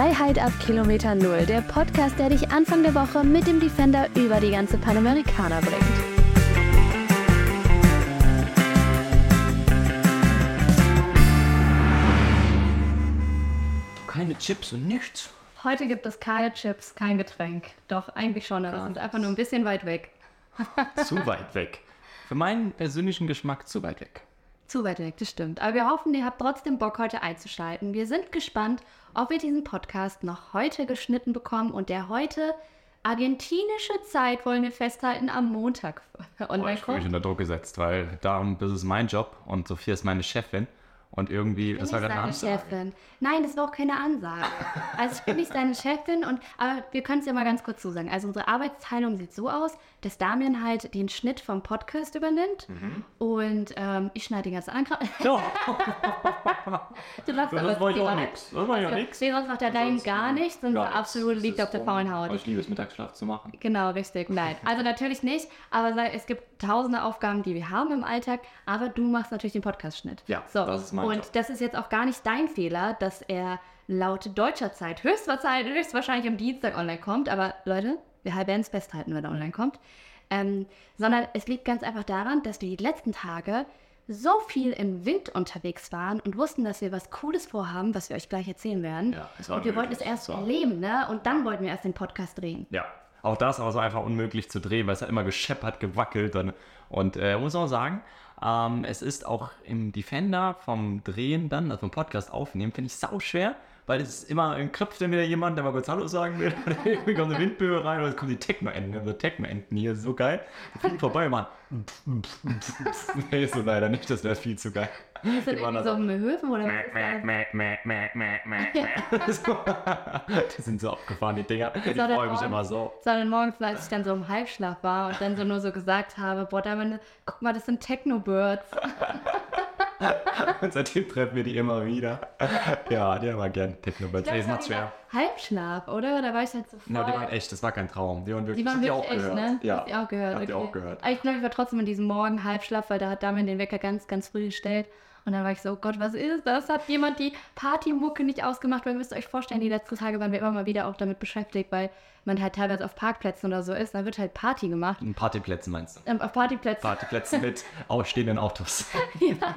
Freiheit ab Kilometer Null, der Podcast, der dich Anfang der Woche mit dem Defender über die ganze Panamericana bringt. Keine Chips und nichts. Heute gibt es keine Chips, kein Getränk. Doch, eigentlich schon, aber wir sind einfach nur ein bisschen weit weg. Zu weit weg. Für meinen persönlichen Geschmack zu weit weg. Zu weit weg, das stimmt. Aber wir hoffen, ihr habt trotzdem Bock, heute einzuschalten. Wir sind gespannt, ob wir diesen Podcast noch heute geschnitten bekommen und der heute argentinische Zeit, wollen wir festhalten, am Montag Boah, online ich mich unter Druck gesetzt, weil darum, das ist mein Job und Sophia ist meine Chefin. Und irgendwie, das war gerade eine Ansage. Chefin. Nein, das war auch keine Ansage. Also ich bin nicht deine Chefin und aber wir können es ja mal ganz kurz zusagen. Also unsere Arbeitsteilung sieht so aus, dass Damian halt den Schnitt vom Podcast übernimmt Mhm. und ähm, ich schneide den ganzen anderen Kram. Ja, Du machst das aber war ja privat. nichts. Das war ja nichts. Sonst macht er dein gar nichts und Gar absolut liegt auf der faulen Haut. Ich liebe es, Mittagsschlaf zu machen. Genau, richtig. Nein, also natürlich nicht. Aber es gibt tausende Aufgaben, die wir haben im Alltag. Aber du machst natürlich den Podcast-Schnitt. Ja, so. das ist mein Und Job. das ist jetzt auch gar nicht dein Fehler, dass er laut deutscher Zeit höchstwahrscheinlich, höchstwahrscheinlich am Dienstag online kommt. Aber Leute, wir werden es festhalten, wenn er online kommt. Ähm, sondern es liegt ganz einfach daran, dass wir die letzten Tage so viel im Wind unterwegs waren und wussten, dass wir was Cooles vorhaben, was wir euch gleich erzählen werden. Ja, es war und wir wollten es erst erleben, ne? Und dann wollten wir erst den Podcast drehen. Ja, auch das aber so einfach unmöglich zu drehen, weil es hat immer gescheppert, gewackelt. Und, und äh, muss auch sagen, ähm, es ist auch im Defender vom Drehen dann, also vom Podcast aufnehmen, finde ich sau schwer, weil es ist immer, klopft dann wieder jemand, der mal kurz Hallo sagen will, oder irgendwie kommt eine Windböe rein, oder es kommen die Techno-Enten, also Techno-Enten hier, so geil. Die fliegen vorbei, man. nee, so leider nicht, das wäre viel zu geil. Ist das irgendwie so da im Höfen oder was. So. Die sind so abgefahren, die Dinger. Ich freue mich morgens- immer so. Sondern morgens, als ich dann so im Halbschlaf war und dann so nur so gesagt habe, boah, da meine, guck mal, das sind Techno-Birds. Und seitdem treffen wir die immer wieder. Ja, die haben wir gern Technobirds. Ey, es macht schwer. Halbschlaf, oder? Da war ich halt so voll... Na, die waren echt, das war kein Traum. Die waren wirklich, Die waren das wirklich ihr echt, auch ne? gehört. Ja, Habt ihr auch gehört. Habt ihr okay. auch gehört. Aber ich glaube, ich war trotzdem in diesem Morgen Halbschlaf, weil da hat Damian den Wecker ganz, ganz früh gestellt. Und dann war ich so, oh Gott, was ist das? Hat jemand die Partymucke nicht ausgemacht? Weil ihr müsst euch vorstellen, die letzten Tage waren wir immer mal wieder auch damit beschäftigt, weil man halt teilweise auf Parkplätzen oder so ist, dann wird halt Party gemacht. In Partyplätzen meinst du? Ähm, auf Partyplätzen. Partyplätzen mit ausstehenden Autos. ja.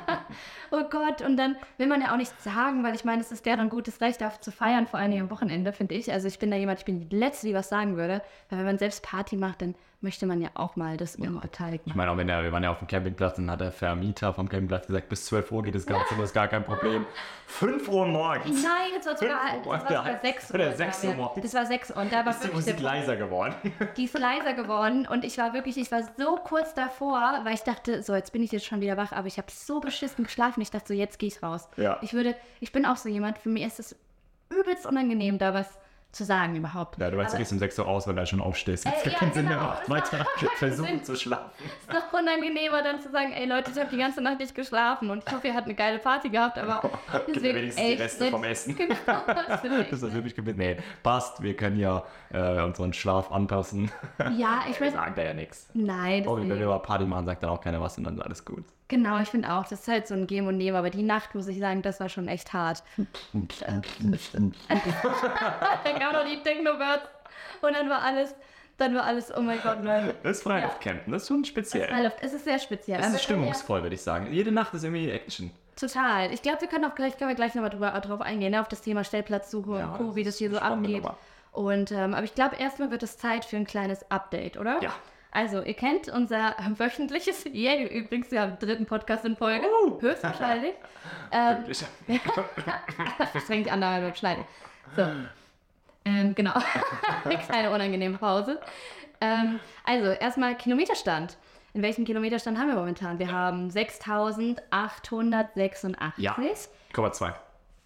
Oh Gott, und dann will man ja auch nichts sagen, weil ich meine, es ist deren gutes Recht, darauf zu feiern, vor allem am Wochenende, finde ich. Also ich bin da jemand, ich bin die Letzte, die was sagen würde. Weil wenn man selbst Party macht, dann möchte man ja auch mal das unbeteiligt machen. Ich meine, auch wenn der, wir waren ja auf dem Campingplatz und hat der Vermieter vom Campingplatz gesagt, bis 12 Uhr geht das Ganze, das ist gar kein Problem. 5 Uhr morgens. Nein, jetzt war es sogar, sogar 6 Uhr. Oder 6 Uhr morgens. Das war 6 Uhr und da war 5 wirklich. Und ist leiser geworden. Die ist leiser geworden und ich war wirklich, ich war so kurz davor, weil ich dachte, so, jetzt bin ich jetzt schon wieder wach, aber ich habe so beschissen geschlafen. Ich dachte so, jetzt gehe ich raus. Ja. Ich würde, ich bin auch so jemand, für mich ist es übelst unangenehm, da was zu sagen überhaupt. Ja, du weißt, du gehst um 6 Uhr aus, wenn du schon aufstehst. Das Äh, ja, keinen Sinn mehr. genau. Macht weiter versuchen zu schlafen. ist noch unangenehmer, dann zu sagen, ey Leute, ich habe die ganze Nacht nicht geschlafen und ich hoffe, ihr habt eine geile Party gehabt, aber Gib mir wenigstens die Reste vom Essen. Genau, das ist Das wirklich gewinnt. Nee, passt. Wir können ja äh, unseren Schlaf anpassen. Ja, ich weiß. Sagt er ja nichts. Nein, Oh, wenn deswegen. wir über Party machen, sagt dann auch keiner was und dann ist alles gut. Genau, ich finde auch, das ist halt so ein Geben und Nehmen, aber die Nacht, muss ich sagen, das war schon echt hart. Dann kam noch die Techno-Birds und dann war alles, dann war alles, oh mein Gott, nein. Das ist Freiluftcampen, das ist schon speziell. Freiluft, Es ist sehr speziell. Es ist stimmungsvoll, würde ich sagen. Jede Nacht ist irgendwie Action. Total. Ich glaube, wir können auch gleich, können wir gleich nochmal drüber, drauf eingehen, ne, auf das Thema Stellplatzsuche Ja, und Co., wie das hier so abgeht. Nummer. Und, ähm, aber ich glaube, erstmal wird es Zeit für ein kleines Update, oder? Ja. Also, ihr kennt unser wöchentliches, yeah, übrigens ja dritten Podcast in Folge, Oh. höchstwahrscheinlich. Ähm. Verstrengt die Annahme beim Schneiden. So. Ähm, genau. Eine kleine unangenehme Pause. Ähm, also, erstmal Kilometerstand. In welchem Kilometerstand haben wir momentan? Wir haben 6886. Ja. Komma zwei.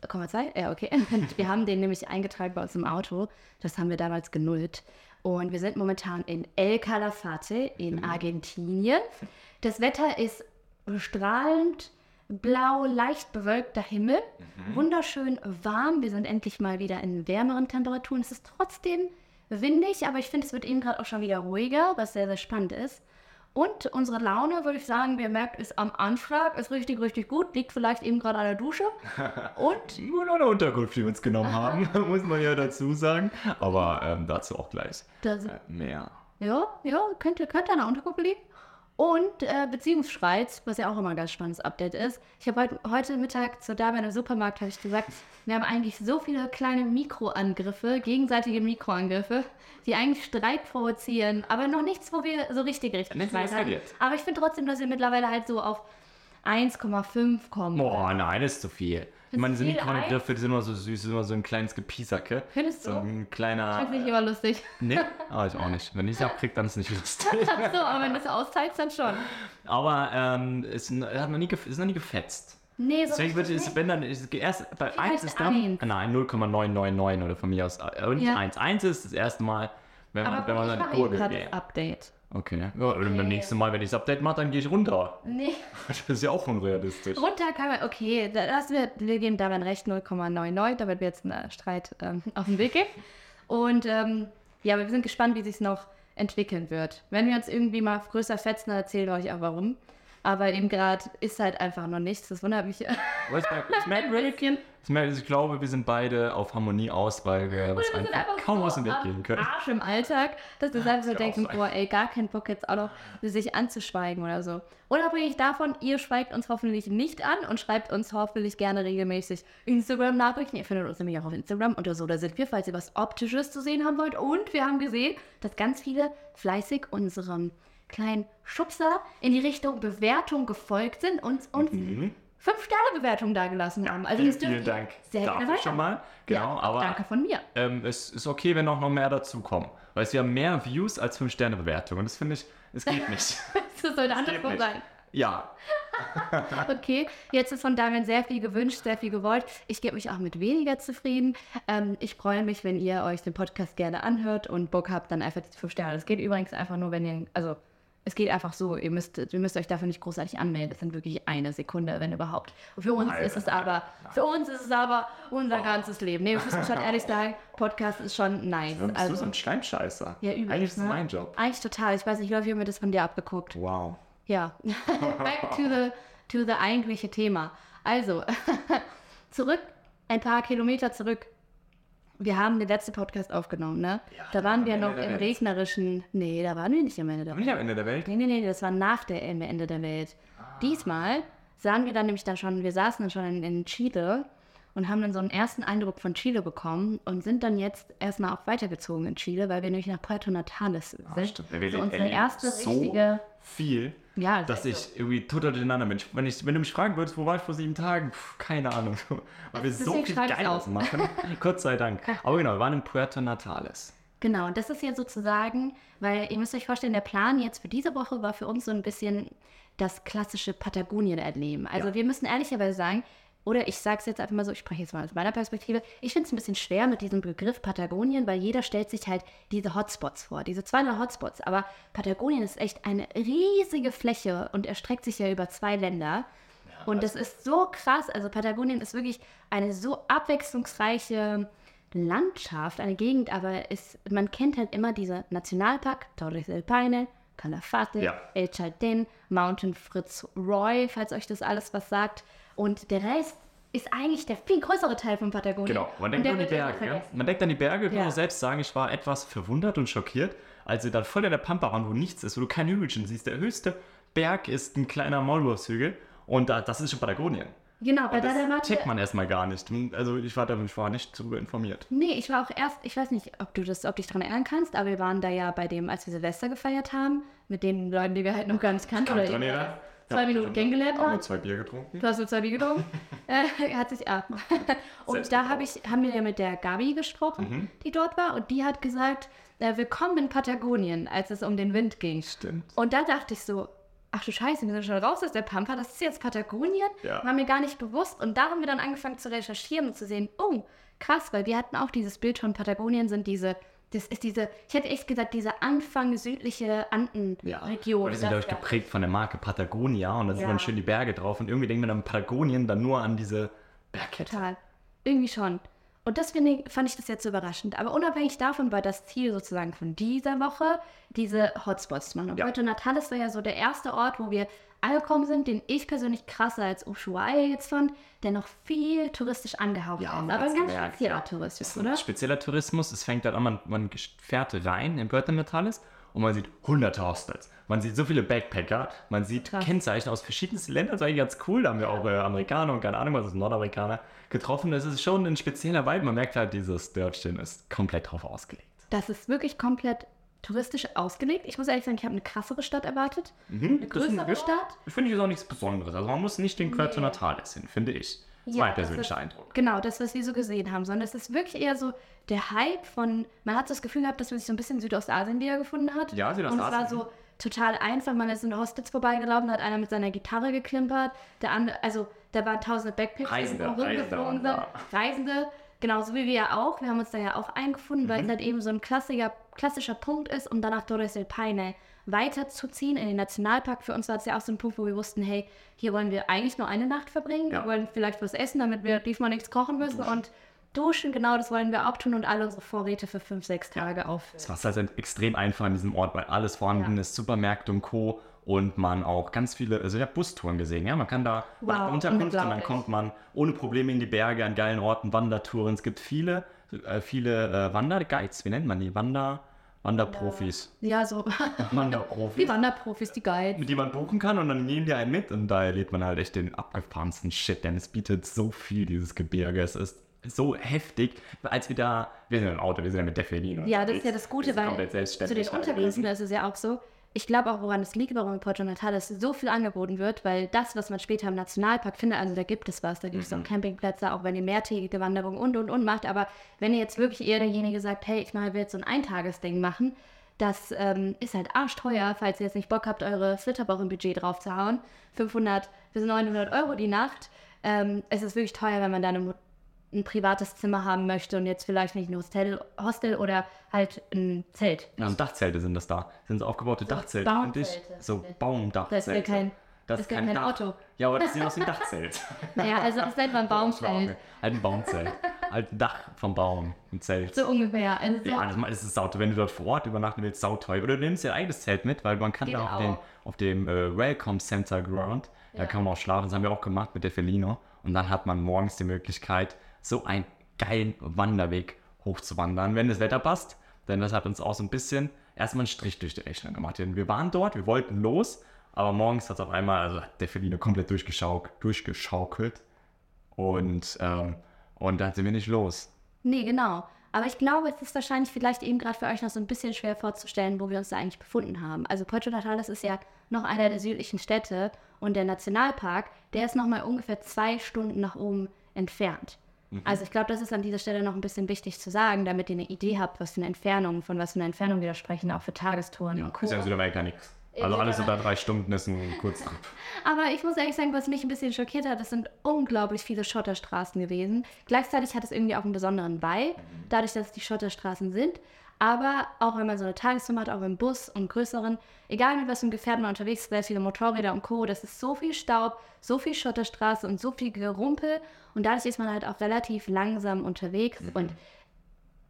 Komma zwei? Ja, okay. Wir haben den nämlich eingetragen bei uns im Auto. Das haben wir damals genullt. Und wir sind momentan in El Calafate in Argentinien. Das Wetter ist strahlend blau, leicht bewölkter Himmel. Wunderschön warm. Wir sind endlich mal wieder in wärmeren Temperaturen. Es ist trotzdem windig, aber ich finde, es wird eben gerade auch schon wieder ruhiger, was sehr, sehr spannend ist. Und unsere Laune, würde ich sagen, ihr merkt, ist am Anschlag, ist richtig, richtig gut. Liegt vielleicht eben gerade an der Dusche. Und Nur noch eine Unterkunft, die wir uns genommen haben, muss man ja dazu sagen. Aber ähm, dazu auch gleich das, äh, mehr. ja, ja, könnte, könnte an der Untergruppe liegen. Und äh, Beziehungsstreit, was ja auch immer ein ganz spannendes Update ist. Ich habe heute, heute Mittag zur Dame im Supermarkt habe ich gesagt, wir haben eigentlich so viele kleine Mikroangriffe, gegenseitige Mikroangriffe, die eigentlich Streit provozieren, aber noch nichts, wo wir so richtig richtig eskaliert. Aber ich finde trotzdem, dass wir mittlerweile halt so auf 1,5 kommen. Boah, nein, das ist zu viel. Ich meine, diese viel Mikroangriffe, die sind immer so süß, sind immer so ein kleines Gepiesacke. Findest du? So ein Ich kleiner. finde nicht immer lustig. Nee, ah, ich auch nicht. Wenn ich es abkriege, dann ist es nicht lustig. Ach so, aber wenn du es austeilst, dann schon. Aber ähm, es hat noch nie, ist noch nie gefetzt. Nee, so Deswegen würde nicht. wenn dann, ist erst bei 1 heißt ist dann, eins? nein, 0,999 oder von mir aus, äh, und nicht Ja. 1. 1 ist das erste Mal, wenn man, Aber wenn man ich mache eben Kurve geht. Update. Okay, ja, und beim nächsten Mal, wenn ich das Update mache, dann gehe ich runter. Nee. Das ist ja auch unrealistisch. Runter kann man, okay, da- das wird, wir geben Darin recht 0,99, da wird mir jetzt ein äh, Streit ähm, auf den Weg gehen. Und ähm, ja, aber wir sind gespannt, wie sich noch entwickeln wird. Wenn wir uns irgendwie mal größer fetzen, dann erzählen wir euch auch warum. Aber eben gerade ist halt einfach noch nichts, das wundert mich. Aber Ich merke, ich wirklich, ich, glaube, wir sind beide auf Harmonie aus, weil wir uns sind einfach kaum so aus dem Weg gehen können. Arsch im Alltag, dass wir einfach so denken, boah, ey, gar keinen Bock jetzt auch noch sich anzuschweigen oder so. Unabhängig davon, ihr schweigt uns hoffentlich nicht an und schreibt uns hoffentlich gerne regelmäßig Instagram-Nachrichten. Ihr findet uns nämlich auch auf Instagram unter so, da sind wir, falls ihr was Optisches zu sehen haben wollt. Und wir haben gesehen, dass ganz viele fleißig unserem kleinen Schubser in die Richtung Bewertung gefolgt sind und uns fünf Sterne Bewertung dagelassen haben. Also. Vielen, vielen Dank Sehr dafür gerne schon mal. Genau, ja, aber danke von mir. ähm, es ist okay, wenn auch noch mehr dazu kommen. Weil es ja mehr Views als 5-Sterne-Bewertungen. Und das finde ich, es geht nicht. Das sollte geht andersrum nicht. sein. ja, Okay, jetzt ist von Damian sehr viel gewünscht, sehr viel gewollt. Ich gebe mich auch mit weniger zufrieden. Ähm, ich freue mich, wenn ihr euch den Podcast gerne anhört und Bock habt, dann einfach die fünf Sterne. Das geht übrigens einfach nur, wenn ihr, also es geht einfach so. Ihr müsst, ihr müsst euch dafür nicht großartig anmelden. Das sind wirklich eine Sekunde, wenn überhaupt. Und für uns Alter. ist es aber, für uns ist es aber unser ganzes Leben. Nee, wir müssen schon ehrlich sagen, Podcast ist schon nice. bist du so Also, ein Schleimscheißer. ja, übelst, Eigentlich ist es ne? mein Job. Eigentlich total. Ich weiß nicht, ich glaube, ich habe mir das von dir abgeguckt. Wow. Ja, back to the, to the eigentliche Thema. Also, zurück, ein paar Kilometer zurück. Wir haben den letzten Podcast aufgenommen, ne? da waren wir noch im Welt. regnerischen. Nee, da waren wir nicht am Ende der Aber nicht am Ende der Welt. Nee, nee, nee, das war nach der Ende der Welt. Diesmal sahen wir dann nämlich dann schon, wir saßen dann schon in, in Chile und haben dann so einen ersten Eindruck von Chile bekommen und sind dann jetzt erstmal auch weitergezogen in Chile, weil wir nämlich nach Puerto Natales sind. Ah, Stimmt. Wir so unsere erste so richtige. viel, Ja, dass also- ich irgendwie total durcheinander bin. Wenn, ich, wenn du mich fragen würdest, wo war ich vor sieben Tagen? Puh, keine Ahnung. Weil wir so viel Geiles machen. Gott sei Dank. Aber genau, wir waren in Puerto Natales. Genau, und das ist ja sozusagen, weil ihr müsst euch vorstellen, der Plan jetzt für diese Woche war für uns so ein bisschen das klassische Patagonien erleben. Also Ja. wir müssen ehrlicherweise sagen, oder ich sage es jetzt einfach mal so, ich spreche jetzt mal aus meiner Perspektive, ich finde es ein bisschen schwer mit diesem Begriff Patagonien, weil jeder stellt sich halt diese Hotspots vor, diese 200 Hotspots. Aber Patagonien ist echt eine riesige Fläche und erstreckt sich ja über zwei Länder. Und das ist so krass. Also Patagonien ist wirklich eine so abwechslungsreiche Landschaft, eine Gegend, aber es, man kennt halt immer diese Nationalpark, Torres del Paine, Calafate, Ja. El Chaltén, Mountain Fritz Roy, falls euch das alles was sagt. Und der Rest ist eigentlich der viel größere Teil von Patagonien. Genau, man denkt an die Berge. Ja? Man denkt an die Berge. Ich Ja. selbst sagen, ich war etwas verwundert und schockiert, als wir dann voll in der Pampa waren, wo nichts ist, wo du kein Hügelchen siehst. Der höchste Berg ist ein kleiner Maulwurfshügel und da, das ist schon Patagonien. Genau, bei der Matte. checkt man erstmal gar nicht. Also ich war, da, ich war nicht darüber informiert. Nee, ich war auch erst, ich weiß nicht, ob du das, ob dich daran erinnern kannst, aber wir waren da ja bei dem, als wir Silvester gefeiert haben, mit den Leuten, die wir halt noch gar nicht kannten. Oder dran zwei Minuten kennengelernt Auch haben. nur zwei Bier getrunken. Du hast nur zwei Bier getrunken. äh, hat sich ab. und Selbst da hab ich, haben wir ja mit der Gabi gesprochen, die dort war, und die hat gesagt, äh, willkommen in Patagonien, als es um den Wind ging. Stimmt. Und da dachte ich so, ach du Scheiße, wir sind schon raus aus der Pampa, das ist jetzt Patagonien? Ja. War mir gar nicht bewusst. Und da haben wir dann angefangen zu recherchieren und zu sehen, oh, krass, weil wir hatten auch dieses Bild von Patagonien, sind diese, das ist diese, ich hätte echt gesagt, diese Anfang südliche Ja. Andenregion. Und die sind, glaube ich, geprägt von der Marke Patagonia und da sind Ja. dann schön die Berge drauf und irgendwie denkt man an Patagonien dann nur an diese Bergkette. Total. Irgendwie schon. Und das finde ich, fand ich das jetzt so überraschend. Aber unabhängig davon war das Ziel sozusagen von dieser Woche, diese Hotspots zu machen. Und Ja. Puerto Natales war ja so der erste Ort, wo wir angekommen sind, den ich persönlich krasser als Ushuaia jetzt fand, der noch viel touristisch angehaucht Ja, ist. Aber ein ganz spezieller ja. Tourismus, oder? spezieller Tourismus. Es fängt halt an, man, man fährt rein in Puerto Natales und man sieht hunderte Hostels. Man sieht so viele Backpacker, man sieht Krass. Kennzeichen aus verschiedensten Ländern. Das ist eigentlich ganz cool. Da haben wir auch äh, Amerikaner und keine Ahnung, was ist Nordamerikaner getroffen. Das ist schon ein spezieller Vibe. Man merkt halt, dieses Dörfchen ist komplett drauf ausgelegt. Das ist wirklich komplett touristisch ausgelegt. Ich muss ehrlich sagen, ich habe eine krassere Stadt erwartet. Eine größere Stadt. Ich finde ich ist auch nichts Besonderes. Also man muss nicht den Puerto Natales hin, finde ich. Das ist mein das persönlicher ist- Eindruck. Genau, das, was wir so gesehen haben, sondern es ist wirklich eher so der Hype von, man hat das Gefühl gehabt, dass man sich so ein bisschen in Südostasien wiedergefunden hat. Ja, Und es Südostasien. war so total einfach, man ist in Hostels vorbeigelaufen, hat einer mit seiner Gitarre geklimpert, der andere, also da waren tausende Backpackers, Reisende, rumgeflogen sind. Reisende, genauso wie wir ja auch. Wir haben uns da ja auch eingefunden, weil es halt eben so ein klassischer, klassischer Punkt ist, um dann nach Torres del Paine weiterzuziehen in den Nationalpark. Für uns war es ja auch so ein Punkt, wo wir wussten, hey, hier wollen wir eigentlich nur eine Nacht verbringen. Ja. Wir wollen vielleicht was essen, damit wir diesmal nichts kochen müssen und duschen, genau, das wollen wir auch tun und alle unsere Vorräte für fünf, sechs Tage auffüllen. Es war halt extrem einfach an diesem Ort, weil alles vorhanden Ja. ist, Supermärkte und Co. Und man auch ganz viele, also ich habe Bustouren gesehen, ja, man kann da Wow, Unterkunft und dann kommt man ohne Probleme in die Berge, an geilen Orten, Wandertouren. Es gibt viele, äh, viele äh, Wanderguides, wie nennt man die? Wander, Wanderprofis. Ja, so die Wanderprofis. Wanderprofis, die Guides. die man buchen kann und dann nehmen die einen mit und da erlebt man halt echt den abgefahrensten Shit, denn es bietet so viel, dieses Gebirge. Es ist so heftig, als wir da, wir sind im Auto, wir sind ja mit Defelino. Ja, das ist ja das Gute, weil zu den Unterkünften gewesen. ist es ja auch so. Ich glaube auch, woran es liegt, warum in Puerto Natales so viel angeboten wird, weil das, was man später im Nationalpark findet, also da gibt es was, da gibt es Mhm. auch Campingplätze, auch wenn ihr mehrtägige Wanderung und und und macht, aber wenn ihr jetzt wirklich eher derjenige sagt, hey, ich mal will jetzt so ein Eintagesding machen, das ähm, ist halt arschteuer, falls ihr jetzt nicht Bock habt, eure Flitterwochen-Budget drauf zu hauen. 500 bis 900 Euro die Nacht. Ähm, es ist wirklich teuer, wenn man dann ein, ein privates Zimmer haben möchte und jetzt vielleicht nicht ein Hostel, Hostel oder halt ein Zelt. Ja, und Dachzelte sind das da. Sind so aufgebaute Dachzelte. finde ich. Baumzelte. So Baumdachzelte. Das ist ja kein- das das ist ja kein kein. Auto. Ja, aber das sieht aus wie ein Dachzelt. Naja, also es ist einfach ein Baumzelt. Halt ein Baumzelt. halt ein Dach vom Baum. Ein Zelt. So ungefähr. Also so, Ja, das ist es sauter. Wenn du dort vor Ort übernachten willst, sauteuer. Oder du nimmst dir ein eigenes Zelt mit, weil man kann Geht da auf auch. dem, auf dem äh, Welcome Center Ground, da kann man auch schlafen. Das haben wir auch gemacht mit der Felino. Und dann hat man morgens die Möglichkeit, so einen geilen Wanderweg hochzuwandern, wenn das Wetter passt. Denn das hat uns auch so ein bisschen erstmal einen Strich durch die Rechnung gemacht. Denn wir waren dort, wir wollten los, aber morgens hat es auf einmal, also der Felino komplett durchgeschauk, durchgeschaukelt. Und, ähm, und dann sind wir nicht los. nee, genau. Aber ich glaube, es ist wahrscheinlich vielleicht eben gerade für euch noch so ein bisschen schwer vorzustellen, wo wir uns da eigentlich befunden haben. Also Puerto Natales ist ja noch einer der südlichen Städte und der Nationalpark, der ist noch mal ungefähr zwei Stunden nach oben entfernt. Also ich glaube, das ist an dieser Stelle noch ein bisschen wichtig zu sagen, damit ihr eine Idee habt, was für eine Entfernung, von was für einer Entfernung wir da sprechen, auch für Tagestouren. Ja, ist ja in Südamerika nichts. Also alles unter drei Stunden ist ein Kurztrip. Aber ich muss ehrlich sagen, was mich ein bisschen schockiert hat, das sind unglaublich viele Schotterstraßen gewesen. Gleichzeitig hat es irgendwie auch einen besonderen Vibe, dadurch, dass es die Schotterstraßen sind. Aber auch wenn man so eine Tagestour macht, auch im Bus und größeren, egal mit was einem Gefährt man unterwegs ist, sehr viele Motorräder und Co., das ist so viel Staub, so viel Schotterstraße und so viel Gerumpel. Und dadurch ist man halt auch relativ langsam unterwegs. Und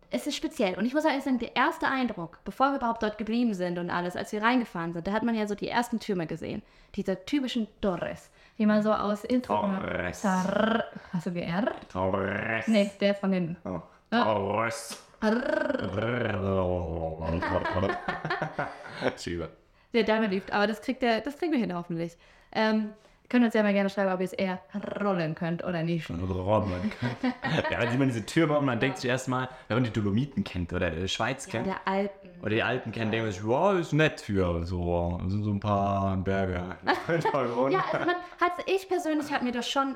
es ist speziell. Und ich muss ehrlich sagen, der erste Eindruck, bevor wir überhaupt dort geblieben sind und alles, als wir reingefahren sind, da hat man ja so die ersten Türme gesehen. Diese typischen Torres, die man so aus Instagram... Torres. Tar- Hast du GR? Torres. Nee, der von den... Oh. Torres. Der Dame liebt, aber das kriegt, der, das kriegen wir hin hoffentlich. Ähm, könnt uns ja mal gerne schreiben, ob ihr es eher rollen könnt oder nicht. Robben. Ja, dann sieht man diese Türme und man denkt sich erstmal, wenn man die Dolomiten kennt oder die Schweiz kennt, Der Alpen. oder die Alten kennt, denkt man sich, wow, ist nett für so, das sind so ein paar Berge. Ja, also man hat, ich persönlich habe mir das schon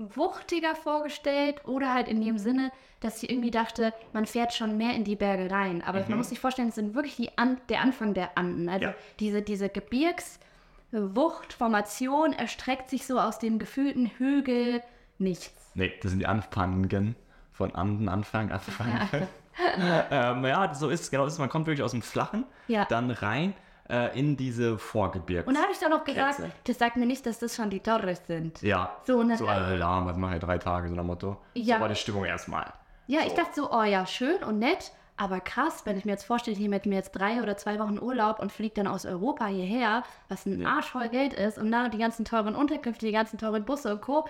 wuchtiger vorgestellt oder halt in dem Sinne, dass ich irgendwie dachte, man fährt schon mehr in die Berge rein. Aber man muss sich vorstellen, es sind wirklich die An der Anfang der Anden. Also Ja. diese, diese Gebirgswuchtformation erstreckt sich so aus dem gefühlten Hügel nichts. Nee, das sind die Anfangen von Anden, Anfang, Anfang. ähm, ja, so ist es, genau. so ist es. Man kommt wirklich aus dem Flachen, Ja. dann rein äh, in diese Vorgebirgs. Und da habe ich dann noch gesagt, das sagt mir nicht, dass das schon die Torres sind. ja, So, und dann- so ja, was mache ich drei Tage, so nach Motto. Ja. So war die Stimmung erstmal. Ja, ich dachte so, oh ja, schön und nett, aber krass, wenn ich mir jetzt vorstelle, ich nehme mir jetzt drei oder zwei Wochen Urlaub und fliege dann aus Europa hierher, was ein Arsch voll Geld ist und da die ganzen teuren Unterkünfte, die ganzen teuren Busse und Co.,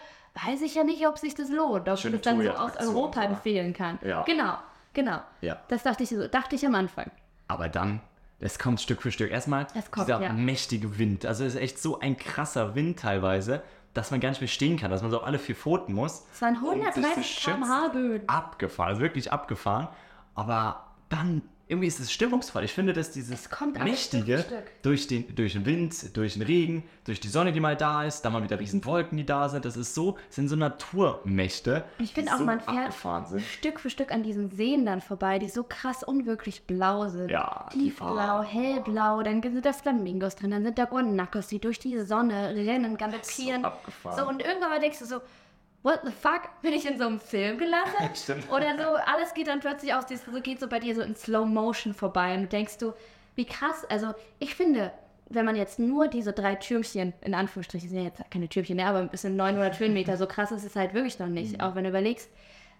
weiß ich ja nicht, ob sich das lohnt, ob ich das dann so aus Europa empfehlen kann. Ja. Genau, genau. Ja. Das dachte ich so, dachte ich am Anfang. Aber dann, es kommt Stück für Stück. Erstmal Es kommt, dieser ja. mächtige Wind. Also es ist echt so ein krasser Wind teilweise, dass man gar nicht mehr stehen kann, dass man so auf alle vier Pfoten muss. Es waren um sich zu 130 schützen. km/h Böen. Abgefahren, also wirklich abgefahren. Aber dann irgendwie ist es stimmungsvoll. Ich finde, dass dieses Es kommt Stück Mächtige für Stück. durch den, durch den Wind, durch den Regen, durch die Sonne, die mal da ist, dann mal wieder riesen Wolken, die da sind. Das ist so, das sind so Naturmächte. Ich finde auch, so man fährt. Stück für Stück an diesen Seen dann vorbei, die so krass unwirklich blau sind. Ja, Tiefblau, hellblau, dann sind da Flamingos drin, dann sind da Guanacos, die durch die Sonne rennen, galoppieren. So. So, und irgendwann mal denkst du so, what the fuck, bin ich in so einem Film gelandet? Stimmt. Oder so, alles geht dann plötzlich aus, das geht so bei dir so in Slow Motion vorbei und du denkst du, wie krass, also ich finde, wenn man jetzt nur diese drei Türmchen, in Anführungsstrichen, sind ja jetzt keine Türmchen, ne, aber ein bisschen 900 Höhenmeter, so krass ist es halt wirklich noch nicht, Mhm. auch wenn du überlegst,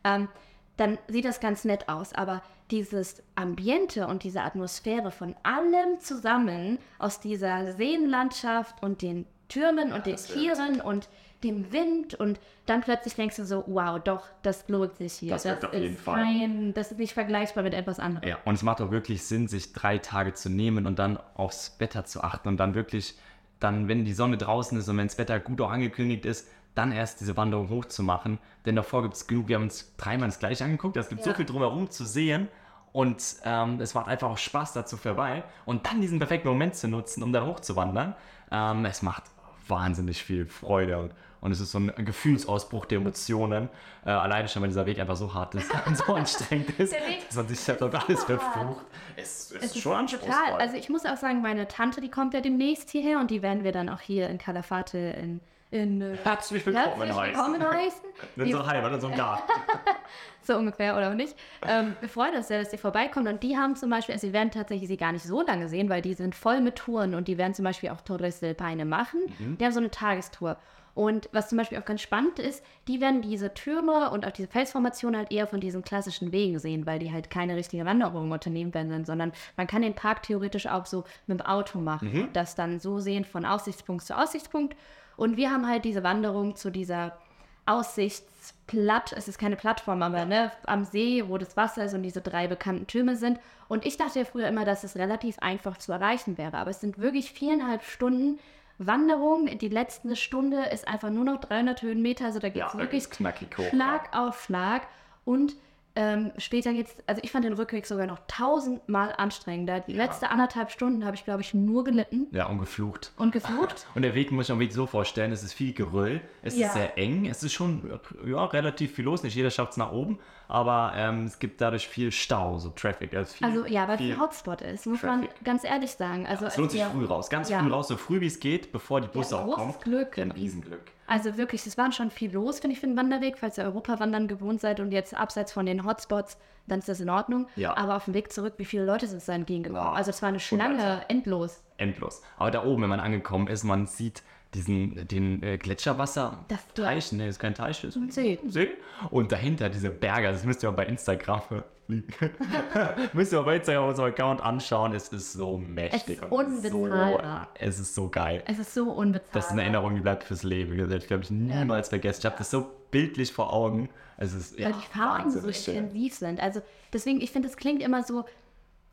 ähm, dann sieht das ganz nett aus. Aber dieses Ambiente und diese Atmosphäre von allem zusammen aus dieser Seenlandschaft und den Türmen und den das wird- Tieren und dem Wind und dann plötzlich denkst du so, wow, doch, das lohnt sich hier. Das wirkt auf jeden ist Fall. Kein, das ist nicht vergleichbar mit etwas anderem. Ja, und es macht auch wirklich Sinn, sich drei Tage zu nehmen und dann aufs Wetter zu achten und dann wirklich, dann, wenn die Sonne draußen ist und wenn das Wetter gut auch angekündigt ist, dann erst diese Wanderung hochzumachen. Denn davor gibt es genug, wir haben uns dreimal das gleiche angeguckt, es gibt so Ja. viel drumherum zu sehen und ähm, es macht einfach auch Spaß dazu vorbei und dann diesen perfekten Moment zu nutzen, um da hochzuwandern. Ähm, es macht wahnsinnig viel Freude und, und es ist so ein Gefühlsausbruch der Emotionen. Äh, alleine schon, weil dieser Weg einfach so hart ist und so anstrengend ist, dass man sich auf alles verflucht. Es, es Es ist schon anspruchsvoll. total. Also ich muss auch sagen, meine Tante, die kommt ja demnächst hierher und die werden wir dann auch hier in Calafate in, in äh, Herzlich willkommen herzlich heißen. willkommen heißen. In unserer Heimat, in unserem Garten. so ungefähr, oder auch nicht. Ähm, wir freuen uns sehr, dass ihr vorbeikommt. Und die haben zum Beispiel, also sie werden tatsächlich sie gar nicht so lange sehen, weil die sind voll mit Touren und die werden zum Beispiel auch Torres del Paine machen. Die haben so eine Tagestour. Und was zum Beispiel auch ganz spannend ist, die werden diese Türme und auch diese Felsformation halt eher von diesen klassischen Wegen sehen, weil die halt keine richtige Wanderung unternehmen werden, sondern man kann den Park theoretisch auch so mit dem Auto machen. Das dann so sehen von Aussichtspunkt zu Aussichtspunkt. Und wir haben halt diese Wanderung zu dieser Aussichtsplatt, es ist keine Plattform, aber ne, am See, wo das Wasser ist und diese drei bekannten Türme sind. Und ich dachte ja früher immer, dass es relativ einfach zu erreichen wäre, aber es sind wirklich viereinhalb Stunden Wanderung. Die letzte Stunde ist einfach nur noch 300 Höhenmeter, also da geht es Ja, wirklich knackig hoch. Schlag auf Schlag. Und ähm, später geht's, also ich fand den Rückweg sogar noch tausendmal anstrengender. Die letzte anderthalb Stunden habe ich, glaube ich, nur gelitten Ja, und geflucht. und geflucht. Und der Weg muss ich mir so vorstellen, es ist viel Geröll, es Ja. ist sehr eng, es ist schon ja, relativ viel los, nicht jeder schafft es nach oben, aber ähm, es gibt dadurch viel Stau, so Traffic. Also, viel, Also ja, weil es ein Hotspot ist, muss man Traffic. ganz ehrlich sagen. Also Es lohnt sich ja, früh raus, ganz Ja. früh raus, so früh wie es geht, bevor die Busse Ja, auch kommen. Glück. Ja, ein Riesenglück. Also wirklich, es waren schon viel los, finde ich, für den Wanderweg. Falls ihr Europawandern gewohnt seid und jetzt abseits von den Hotspots, dann ist das in Ordnung. Ja. Aber auf dem Weg zurück, wie viele Leute sind es da entgegengekommen? Ja, Also es war eine Schlange, endlos. Endlos. Aber da oben, wenn man angekommen ist, man sieht diesen, den äh, Gletscherwasser. Das- Teich, ne, ist kein Teich, ist ein See. See. Und dahinter diese Berge, das müsst ihr auch bei Instagram müsst ihr auch bei Instagram auf unserem Account anschauen. Es ist so mächtig. Es ist unbezahlbar. So, es ist so geil. Es ist so unbezahlbar. Das ist eine Erinnerung, die bleibt fürs Leben. Das ich, glaube ich, niemals vergessen. Ich habe das so bildlich vor Augen. Es ist ja, weil die Farben so intensiv sind. Also deswegen, ich finde, es klingt immer so,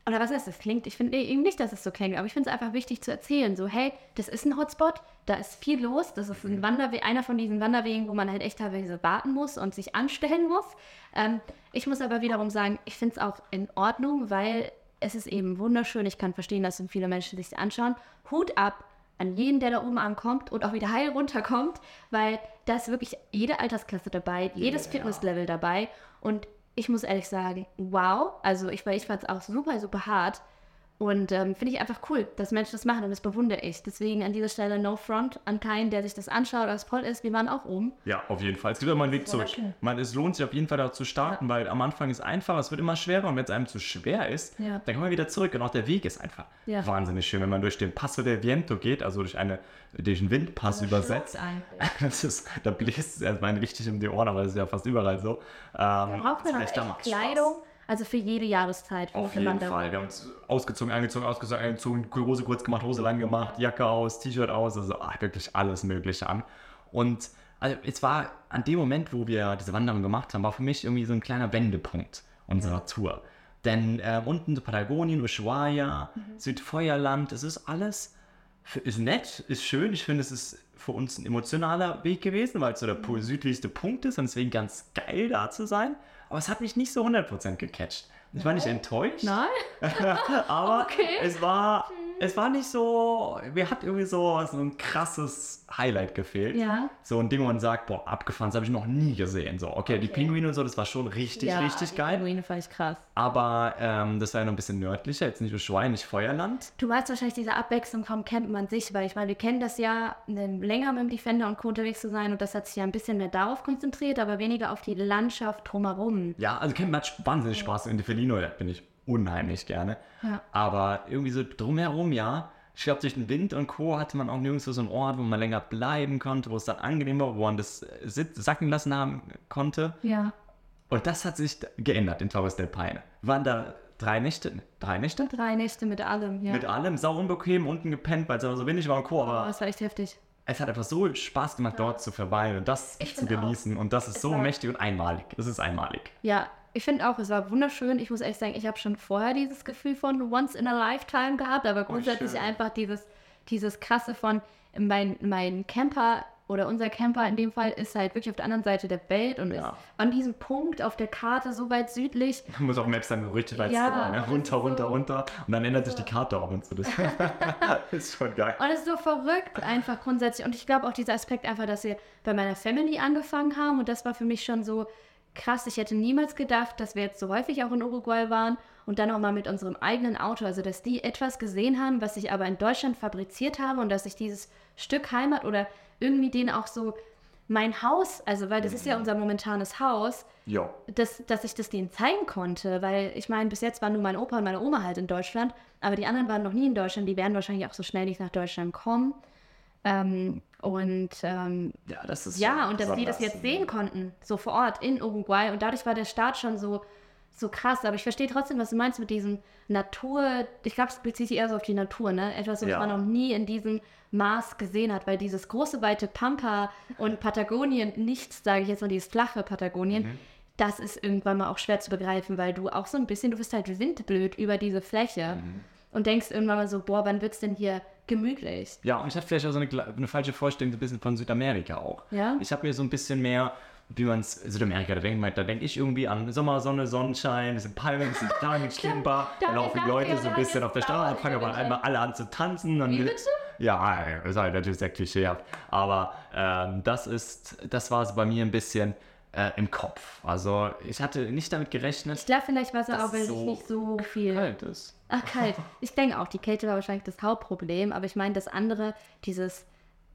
oder was heißt das klingt? Ich finde eben nicht, dass es so klingt, aber ich finde es einfach wichtig zu erzählen. So, hey, das ist ein Hotspot, da ist viel los, das ist ein Wanderweg, einer von diesen Wanderwegen, wo man halt echt teilweise warten muss und sich anstellen muss. Ähm, ich muss aber wiederum sagen, ich finde es auch in Ordnung, weil es ist eben wunderschön. Ich kann verstehen, dass viele Menschen sich anschauen. Hut ab an jeden, der da oben ankommt und auch wieder heil runterkommt, weil da ist wirklich jede Altersklasse dabei, jedes Ja. Fitnesslevel dabei und ich muss ehrlich sagen, wow, also ich, ich fand es auch super, super hart Und ähm, finde ich einfach cool, dass Menschen das machen und das bewundere ich. Deswegen an dieser Stelle no front an keinen, der sich das anschaut, als voll ist. Wir waren auch oben. Ja, auf jeden Fall. Es gibt immer einen Weg zurück. Man, es lohnt sich auf jeden Fall da zu starten, weil am Anfang ist einfach, es wird immer schwerer und wenn es einem zu schwer ist, Ja. dann kann man wieder zurück und auch der Weg ist einfach Ja. wahnsinnig schön, wenn man durch den Passo del Viento geht, also durch, eine, durch einen Windpass übersetzt. Das ist, da bläst es erstmal richtig um die Ohren, aber das ist ja fast überall so. Ähm, Braucht man auch da macht's Spaß. Also für jede Jahreszeit. Auf jeden Fall. Wir haben uns ausgezogen, angezogen, ausgezogen, angezogen, Hose kurz gemacht, Hose lang gemacht, Jacke aus, T-Shirt aus, also ach, wirklich alles Mögliche an. Und also, es war an dem Moment, wo wir diese Wanderung gemacht haben, war für mich irgendwie so ein kleiner Wendepunkt unserer Tour. Denn äh, unten so Patagonien, Ushuaia, Südfeuerland, das ist alles, ist nett, ist schön. Ich finde, es ist für uns ein emotionaler Weg gewesen, weil es so der pu- südlichste Punkt ist und deswegen ganz geil da zu sein. Aber es hat mich nicht so 100% gecatcht. Ich war nicht enttäuscht. Nein? Aber Okay. es war, es war nicht so, mir hat irgendwie so, so ein krasses Highlight gefehlt. Ja. So ein Ding, wo man sagt, boah, abgefahren, das habe ich noch nie gesehen. So, okay, die Okay. Pinguine und so, das war schon richtig, ja, richtig die geil. Pinguine fand ich krass. Aber ähm, das war ja noch ein bisschen nördlicher, jetzt nicht Ushuaia, nicht Feuerland. Du weißt wahrscheinlich diese Abwechslung vom Campen an sich, weil ich meine, wir kennen das ja, ähm, länger mit dem Defender und Co. unterwegs zu sein und das hat sich ja ein bisschen mehr darauf konzentriert, aber weniger auf die Landschaft drumherum. Ja, also Camp hat wahnsinnig Spaß in Felino, da bin ich unheimlich gerne. Ja. Aber irgendwie so drumherum, ja. Ich glaube, durch den Wind und Co. hatte man auch nirgendwo so einen Ort, wo man länger bleiben konnte, wo es dann angenehm war, wo man das äh, sacken lassen haben konnte. Ja. Und das hat sich geändert in Torres del Paine. Wir waren da drei Nächte, drei Nächte? Drei Nächte mit allem, ja. Mit allem, sau unbequem, unten gepennt, weil es aber so windig war und Co. oh, Aber das war echt heftig. es hat einfach so Spaß gemacht, dort zu verweilen und das Ich zu find auch. genießen. Und das ist Es so mächtig und einmalig. Das ist einmalig. Ja, ich finde auch, es war wunderschön. Ich muss ehrlich sagen, ich habe schon vorher dieses Gefühl von Once in a Lifetime gehabt, aber grundsätzlich schön. einfach dieses, dieses krasse von mein, mein Camper oder unser Camper in dem Fall ist halt wirklich auf der anderen Seite der Welt und Ja. ist an diesem Punkt auf der Karte so weit südlich. Man muss auf Maps dann richtig weit Ja, scrollen, ne? runter, runter, so- runter. Und dann ändert sich die Karte auch und so. Das ist schon geil. Und es ist so verrückt einfach grundsätzlich. Und ich glaube auch dieser Aspekt einfach, dass wir bei meiner Family angefangen haben. Und das war für mich schon so krass. Ich hätte niemals gedacht, dass wir jetzt so häufig auch in Uruguay waren und dann auch mal mit unserem eigenen Auto. Also, dass die etwas gesehen haben, was ich aber in Deutschland fabriziert habe und dass ich dieses Stück Heimat oder irgendwie denen auch so mein Haus, also weil das ist ja unser momentanes Haus, Jo. dass, dass ich das denen zeigen konnte, weil ich meine, bis jetzt waren nur mein Opa und meine Oma halt in Deutschland, aber die anderen waren noch nie in Deutschland, die werden wahrscheinlich auch so schnell nicht nach Deutschland kommen. Ähm, und ähm, Ja, das ist ja, und dass die das jetzt sehen konnten, so vor Ort in Uruguay. Und dadurch war der Start schon so, so krass. Aber ich verstehe trotzdem, was du meinst mit diesem Natur. Ich glaube, es bezieht sich eher so auf die Natur, ne? Etwas, was Ja. man noch nie in diesem Maß gesehen hat, weil dieses große, weite Pampa und Patagonien, nichts, sage ich jetzt mal, dieses flache Patagonien, Mhm. das ist irgendwann mal auch schwer zu begreifen, weil du auch so ein bisschen, du bist halt windblöd über diese Fläche Mhm. Und denkst irgendwann mal so, boah, wann wird's denn hier gemütlich? Ja, und ich hatte vielleicht auch so eine, eine falsche Vorstellung so ein bisschen von Südamerika auch. Ja? Ich habe mir so ein bisschen mehr, wie man es, Südamerika, da denke da denk ich irgendwie an Sommer, Sonne, Sonnenschein, ein bisschen Palmen, ein bisschen Klang, Schlimmbar, da dann laufen die Leute so ein bisschen auf der Straße, fangen aber wieder. einmal alle an zu tanzen. Und Wie bitte? Ja, ist halt natürlich sehr klischeehaft. Aber ähm, das ist, das war so bei mir ein bisschen äh, im Kopf. Also ich hatte nicht damit gerechnet, Ich glaube, vielleicht war es Das auch, weil es so nicht so viel kalt ist. Ach, kalt. Ich denke auch, die Kälte war wahrscheinlich das Hauptproblem, aber ich meine, das andere, dieses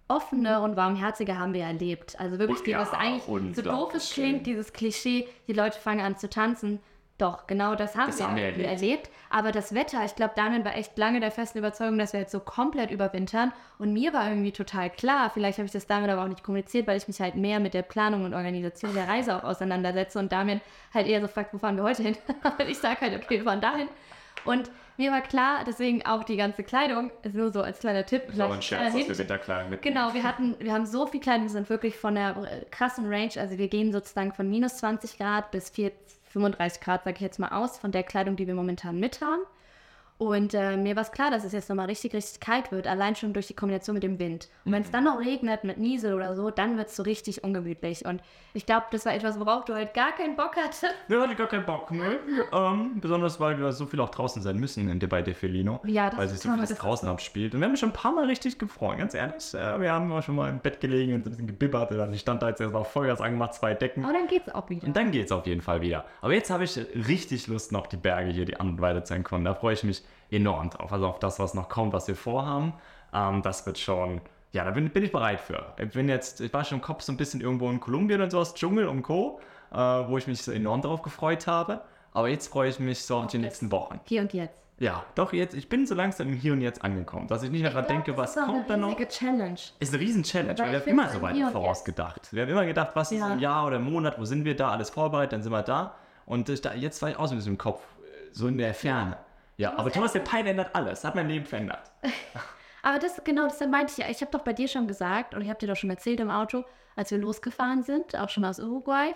offene und warmherzige haben wir erlebt. Also wirklich, die, ja, was eigentlich so doof es klingt, dieses Klischee, die Leute fangen an zu tanzen. Doch, genau das haben, Das wir, haben wir erlebt. erlebt. Aber das Wetter, ich glaube, Daniel war echt lange der festen Überzeugung, dass wir jetzt so komplett überwintern. Und mir war irgendwie total klar, vielleicht habe ich das damit aber auch nicht kommuniziert, weil ich mich halt mehr mit der Planung und Organisation der Reise auch auseinandersetze und Damian halt eher so fragt, wo fahren wir heute hin? und ich sage halt, okay, wir fahren dahin. Und mir war klar, deswegen auch die ganze Kleidung, ist nur so als kleiner Tipp. Das war ein Scherz, dass wir. Winterkleidung mit. Genau, wir hatten, wir haben so viel Kleidung, wir sind wirklich von der krassen Range, also wir gehen sozusagen von minus 20 Grad bis 4, 35 Grad, sage ich jetzt mal aus, von der Kleidung, die wir momentan mit haben. Und äh, mir war es klar, dass es jetzt nochmal richtig, richtig kalt wird, allein schon durch die Kombination mit dem Wind. Und wenn es dann noch regnet mit Niesel oder so, dann wird es so richtig ungemütlich. Und ich glaube, das war etwas, worauf du halt gar keinen Bock hattest. Ja, hatte ich gar keinen Bock, ne? ähm, besonders weil wir so viel auch draußen sein müssen in, bei Defelino. Ja, das Weil sich so das ist draußen abspielt. Und wir haben uns schon ein paar Mal richtig gefreut, ganz ehrlich. Äh, wir haben schon mal im Bett gelegen und ein bisschen gebibbert. Und dann stand da jetzt erst mal Vollgas angemacht, zwei Decken. Aber dann geht's auch wieder. Und dann geht's auf jeden Fall wieder. Aber jetzt habe ich richtig Lust, noch die Berge hier, die An- und Weide zu erkunden. Da freue ich mich enorm drauf. Also auf das, was noch kommt, was wir vorhaben. Ähm, das wird schon, ja, da bin, bin ich bereit für. Ich bin jetzt, ich war schon im Kopf so ein bisschen irgendwo in Kolumbien und sowas, Dschungel und Co., äh, wo ich mich so enorm drauf gefreut habe. Aber jetzt freue ich mich so auf die nächsten Wochen. Hier und jetzt. Ja, doch jetzt, ich bin so langsam im Hier und Jetzt angekommen, dass ich nicht mehr daran denke, was kommt da noch. Ist eine Challenge. Ist eine riesen Challenge, weil Weil wir haben immer so weit vorausgedacht. Wir haben immer gedacht, was ist Ja. im Jahr oder im Monat, wo sind wir da, alles vorbereitet, dann sind wir da. Und da, jetzt war ich auch so ein bisschen im Kopf, so in der Ferne. Ja, aber Thomas der Pein ändert alles, hat mein Leben verändert. Aber das, genau, das meinte ich ja. Ich habe doch bei dir schon gesagt, und ich habe dir doch schon erzählt im Auto, als wir losgefahren sind, auch schon aus Uruguay,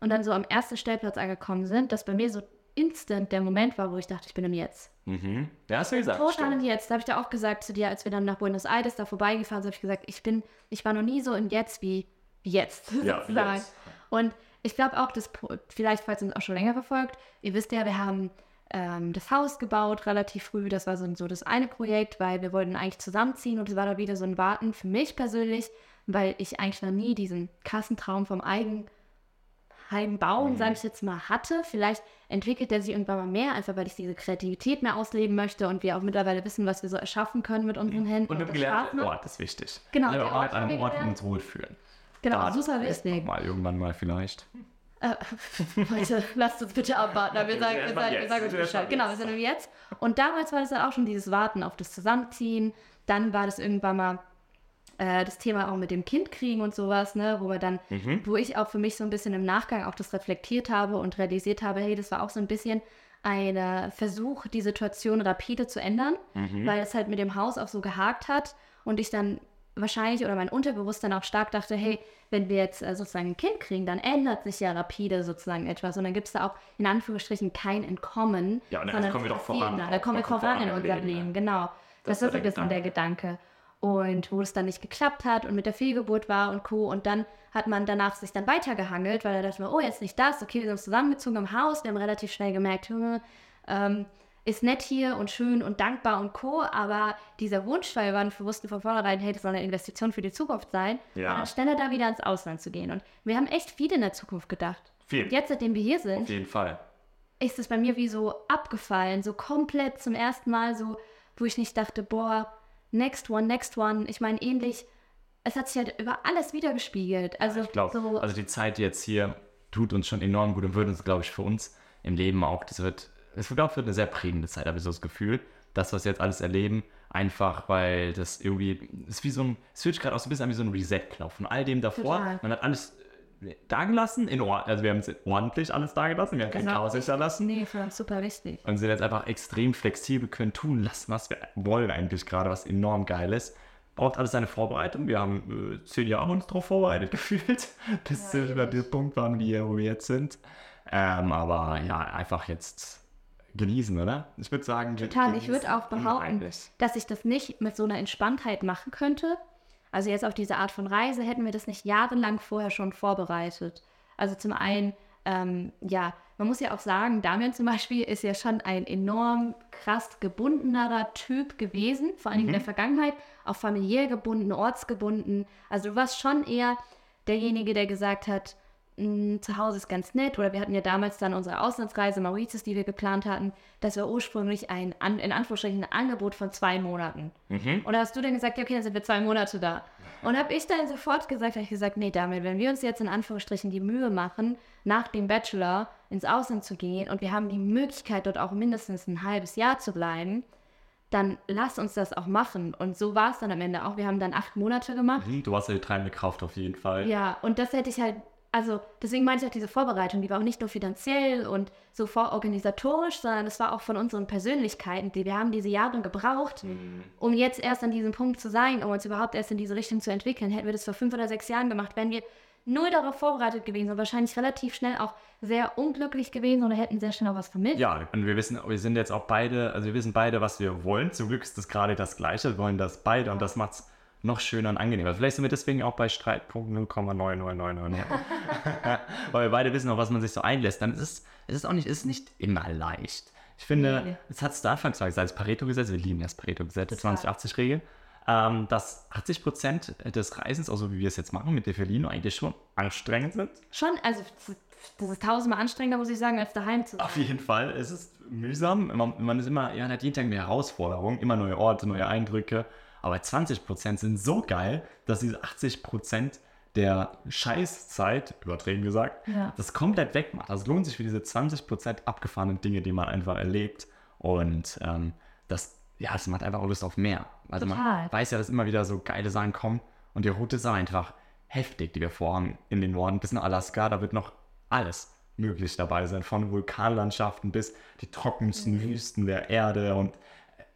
und dann so am ersten Stellplatz angekommen sind, dass bei mir so instant der Moment war, wo ich dachte, ich bin im Jetzt. Mhm. Ja, hast du gesagt. Total im Jetzt. Da habe ich dir auch gesagt zu dir, als wir dann nach Buenos Aires da vorbeigefahren sind, habe ich gesagt, ich bin, ich war noch nie so im Jetzt wie, wie jetzt. Ja, sozusagen. jetzt. Und ich glaube auch, dass, vielleicht, falls ihr uns auch schon länger verfolgt, ihr wisst ja, wir haben ähm, das Haus gebaut relativ früh. Das war so, so das eine Projekt, weil wir wollten eigentlich zusammenziehen und es war da wieder so ein Warten für mich persönlich, weil ich eigentlich noch nie diesen Kassentraum vom Eigenheim bauen, sage ich jetzt mal, hatte. Vielleicht entwickelt er sich irgendwann mal mehr, einfach weil ich diese Kreativität mehr ausleben möchte und wir auch mittlerweile wissen, was wir so erschaffen können mit unseren Händen. Und wir haben das gelernt, Spaß der macht. Ort ist wichtig. Genau, Der der Ort an einem Ort, wo wir uns wohlfühlen. Genau, Da- super wichtig. Mal irgendwann mal vielleicht. Äh, Leute, lasst uns bitte abwarten. Wir Wir sagen, wir sagen, wir sagen euch Bescheid. Genau, wir sind im Jetzt. Und damals war das dann auch schon dieses Warten auf das Zusammenziehen. Dann war das irgendwann mal äh, das Thema auch mit dem Kind kriegen und sowas, ne, wo wir dann, Mhm. wo ich auch für mich so ein bisschen im Nachgang auch das reflektiert habe und realisiert habe, hey, das war auch so ein bisschen ein Versuch, die Situation rapide zu ändern, Mhm. weil es halt mit dem Haus auch so gehakt hat und ich dann wahrscheinlich oder mein Unterbewusstsein auch stark dachte, hey, wenn wir jetzt äh, sozusagen ein Kind kriegen, dann ändert sich ja rapide sozusagen etwas und dann gibt es da auch in Anführungsstrichen kein Entkommen. Ja, und dann kommen wir doch voran. Da, da kommen wir voran in unserem Leben, ja. Genau. Das Das, ist so ein der bisschen der Gedanke. Und wo es dann nicht geklappt hat und mit der Fehlgeburt war und Co. Und dann hat man danach sich dann weitergehangelt, weil da dachte man, oh, jetzt nicht das, okay, wir sind uns zusammengezogen im Haus, wir haben relativ schnell gemerkt, hm, ähm, ist nett hier und schön und dankbar und Co. Aber dieser Wunsch, weil wir wussten von vornherein, hey, das soll eine Investition für die Zukunft sein, Ja. war schneller da wieder ins Ausland zu gehen. Und wir haben echt viel in der Zukunft gedacht. Viel. Und jetzt, seitdem wir hier sind, Auf jeden Fall. ist es bei mir wie so abgefallen, so komplett zum ersten Mal so, wo ich nicht dachte, boah, next one, next one. Ich meine, ähnlich, es hat sich halt über alles wiedergespiegelt. Also, Ich glaube, so, also die Zeit jetzt hier tut uns schon enorm gut und wird uns, glaube ich, für uns im Leben auch, das wird, es wird auch wird eine sehr prägende Zeit, habe ich so das Gefühl, das, was wir jetzt alles erleben, einfach weil das irgendwie, es ist wie so ein, es fühlt sich gerade auch so ein bisschen an wie so ein Reset-Knopf von all dem davor. Total. Man hat alles äh, dagelassen, in Ordnung, also wir haben es ordentlich alles dagelassen, wir haben kein Genau. Chaos hinterlassen. nee, für uns super wichtig. Und sind jetzt einfach extrem flexibel, können tun lassen, was wir wollen eigentlich gerade, was enorm geil ist. Braucht alles seine Vorbereitung. Wir haben äh, zehn Jahre uns darauf vorbereitet gefühlt, bis wir über den Punkt waren, wie, wo wir jetzt sind. Ähm, aber ja, einfach jetzt genießen, oder? Ich würde sagen, Total. Ich würde auch behaupten, dass ich das nicht mit so einer Entspanntheit machen könnte. Also jetzt auf diese Art von Reise hätten wir das nicht jahrelang vorher schon vorbereitet. Also zum einen, ähm, ja, man muss ja auch sagen, Damian zum Beispiel ist ja schon ein enorm krass gebundenerer Typ gewesen, vor allem in der Vergangenheit, auch familiär gebunden, ortsgebunden. Also du warst schon eher derjenige, der gesagt hat, "Mm, zu Hause ist ganz nett. Oder wir hatten ja damals dann unsere Auslandsreise Mauritius, die wir geplant hatten. Das war ursprünglich ein, an, in Anführungsstrichen, ein Angebot von zwei Monaten. Und da hast du dann gesagt, ja, okay, dann sind wir zwei Monate da. Und habe ich dann sofort gesagt, habe ich gesagt, nee, damit, wenn wir uns jetzt in Anführungsstrichen die Mühe machen, nach dem Bachelor ins Ausland zu gehen und wir haben die Möglichkeit, dort auch mindestens ein halbes Jahr zu bleiben, dann lass uns das auch machen. Und so war es dann am Ende auch. Wir haben dann acht Monate gemacht. Hm, Du hast ja die treibende Kraft auf jeden Fall. Ja, und das hätte ich halt, also deswegen meinte ich auch diese Vorbereitung, die war auch nicht nur finanziell und so vororganisatorisch, sondern das war auch von unseren Persönlichkeiten, die wir haben diese Jahre gebraucht, um jetzt erst an diesem Punkt zu sein, um uns überhaupt erst in diese Richtung zu entwickeln. Hätten wir das vor fünf oder sechs Jahren gemacht, wären wir null darauf vorbereitet gewesen und wahrscheinlich relativ schnell auch sehr unglücklich gewesen oder hätten sehr schnell auch was vermisst. Ja, und wir wissen, wir sind jetzt auch beide, also wir wissen beide, was wir wollen. Zum Glück ist das gerade das Gleiche. Wir wollen das beide und das macht es noch schöner und angenehmer. Vielleicht sind wir deswegen auch bei Streitpunkt 0,9999. Weil wir beide wissen auch, was man sich so einlässt. Dann ist es, es ist auch nicht, ist nicht immer leicht. Ich finde, Nee. es hat es da anfangs gesagt, das Pareto-Gesetz, wir lieben das Pareto-Gesetz, Total. 2080-Regel. ähm, dass 80 Prozent des Reisens, also wie wir es jetzt machen mit Defelino, eigentlich schon anstrengend sind. Schon, also das ist tausendmal anstrengender, muss ich sagen, als daheim zu sein. Auf jeden Fall. Es ist mühsam. Man, man ist immer, man hat jeden Tag eine Herausforderung, immer neue Orte, neue Eindrücke. Aber 20 Prozent sind so geil, dass diese 80 Prozent der Scheißzeit, übertrieben gesagt, Ja. das komplett wegmacht. Also es lohnt sich für diese 20 Prozent abgefahrenen Dinge, die man einfach erlebt. Und ähm, das, ja, das macht einfach auch Lust auf mehr. Also Total. man weiß ja, dass immer wieder so geile Sachen kommen. Und die Route ist auch einfach heftig, die wir vorhaben in den Norden bis nach Alaska. Da wird noch alles möglich dabei sein. Von Vulkanlandschaften bis die trockensten Mhm. Wüsten der Erde und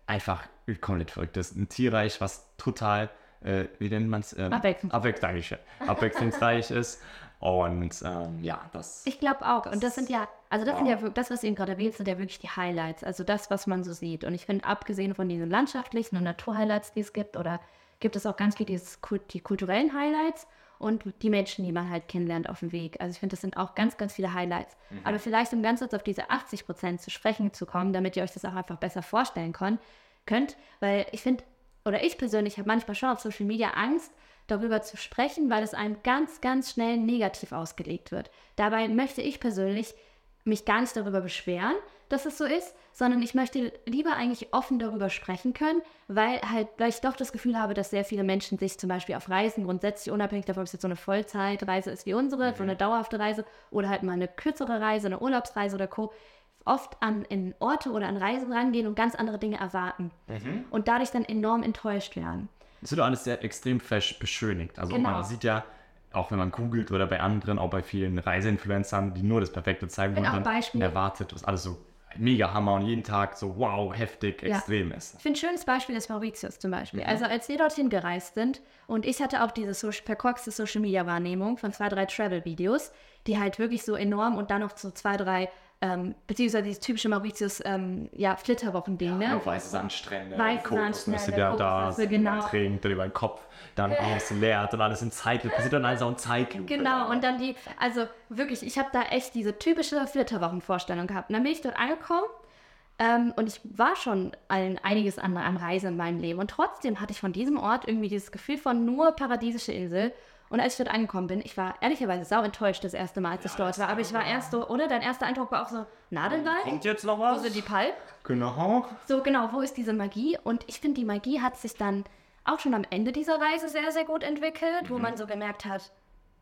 einfach komplett verrückt. Das ist ein Tierreich, was total, äh, wie nennt man es? Ähm, Abwechslungsreich. Abwechslungsreich ist. Und ähm, ja, das. Ich glaube auch. Und das sind ja, also das sind ja das, was ihr eben gerade erwähnt, sind ja wirklich die Highlights. Also das, was man so sieht. Und ich finde, abgesehen von diesen landschaftlichen und Naturhighlights, die es gibt, oder gibt es auch ganz viel dieses, Kult- die kulturellen Highlights und die Menschen, die man halt kennenlernt auf dem Weg. Also ich finde, das sind auch ganz, ganz viele Highlights. Aber vielleicht, um ganz kurz auf diese 80 Prozent zu sprechen zu kommen, damit ihr euch das auch einfach besser vorstellen könnt, weil ich finde, oder ich persönlich habe manchmal schon auf Social Media Angst, darüber zu sprechen, weil es einem ganz, ganz schnell negativ ausgelegt wird. Dabei möchte ich persönlich mich gar nicht darüber beschweren, dass es so ist, sondern ich möchte lieber eigentlich offen darüber sprechen können, weil halt, weil ich doch das Gefühl habe, dass sehr viele Menschen sich zum Beispiel auf Reisen grundsätzlich unabhängig davon, ob es jetzt so eine Vollzeitreise ist wie unsere, so eine dauerhafte Reise oder halt mal eine kürzere Reise, eine Urlaubsreise oder Co., oft an in Orte oder an Reisen rangehen und ganz andere Dinge erwarten und dadurch dann enorm enttäuscht werden. Das wird alles sehr extrem fesch beschönigt. Also Genau. man sieht ja, auch wenn man googelt oder bei anderen, auch bei vielen Reiseinfluencern, die nur das Perfekte zeigen wollen, auch dann Beispiele- erwartet, was alles so mega Hammer und jeden Tag so wow, heftig, Ja. extrem ist. Ich finde, ein schönes Beispiel ist Mauritius zum Beispiel. Mhm. Also als wir dorthin gereist sind und ich hatte auch diese so verkorkste Social-Media-Wahrnehmung von zwei, drei Travel-Videos, die halt wirklich so enorm und dann noch so zwei, drei, ähm, beziehungsweise dieses typische Mauritius, ähm, ja, Flitterwochen-Ding, ne? Ja, weiße Sandstrände, Kokosnüsse, der da Kokosnüsse, genau. trinkt, dann über den Kopf, dann alles leert und alles in Zeitlupe. Passiert dann alles auch in Zeitlupe. Genau, und dann die, also wirklich, ich habe da echt diese typische Flitterwochenvorstellung gehabt. Und dann bin ich dort angekommen ähm, und ich war schon ein, einiges an, an Reise in meinem Leben. Und trotzdem hatte ich von diesem Ort irgendwie dieses Gefühl von nur paradiesische Insel. Und als ich dort angekommen bin, ich war ehrlicherweise sau enttäuscht das erste Mal, als ich dort war. Aber ich war erst so, oder? Dein erster Eindruck war auch so, Nadelwald? Kommt jetzt noch Wo was? sind die Palmen? Genau. So genau, wo ist diese Magie? Und ich finde, die Magie hat sich dann auch schon am Ende dieser Reise sehr, sehr gut entwickelt, wo man so gemerkt hat,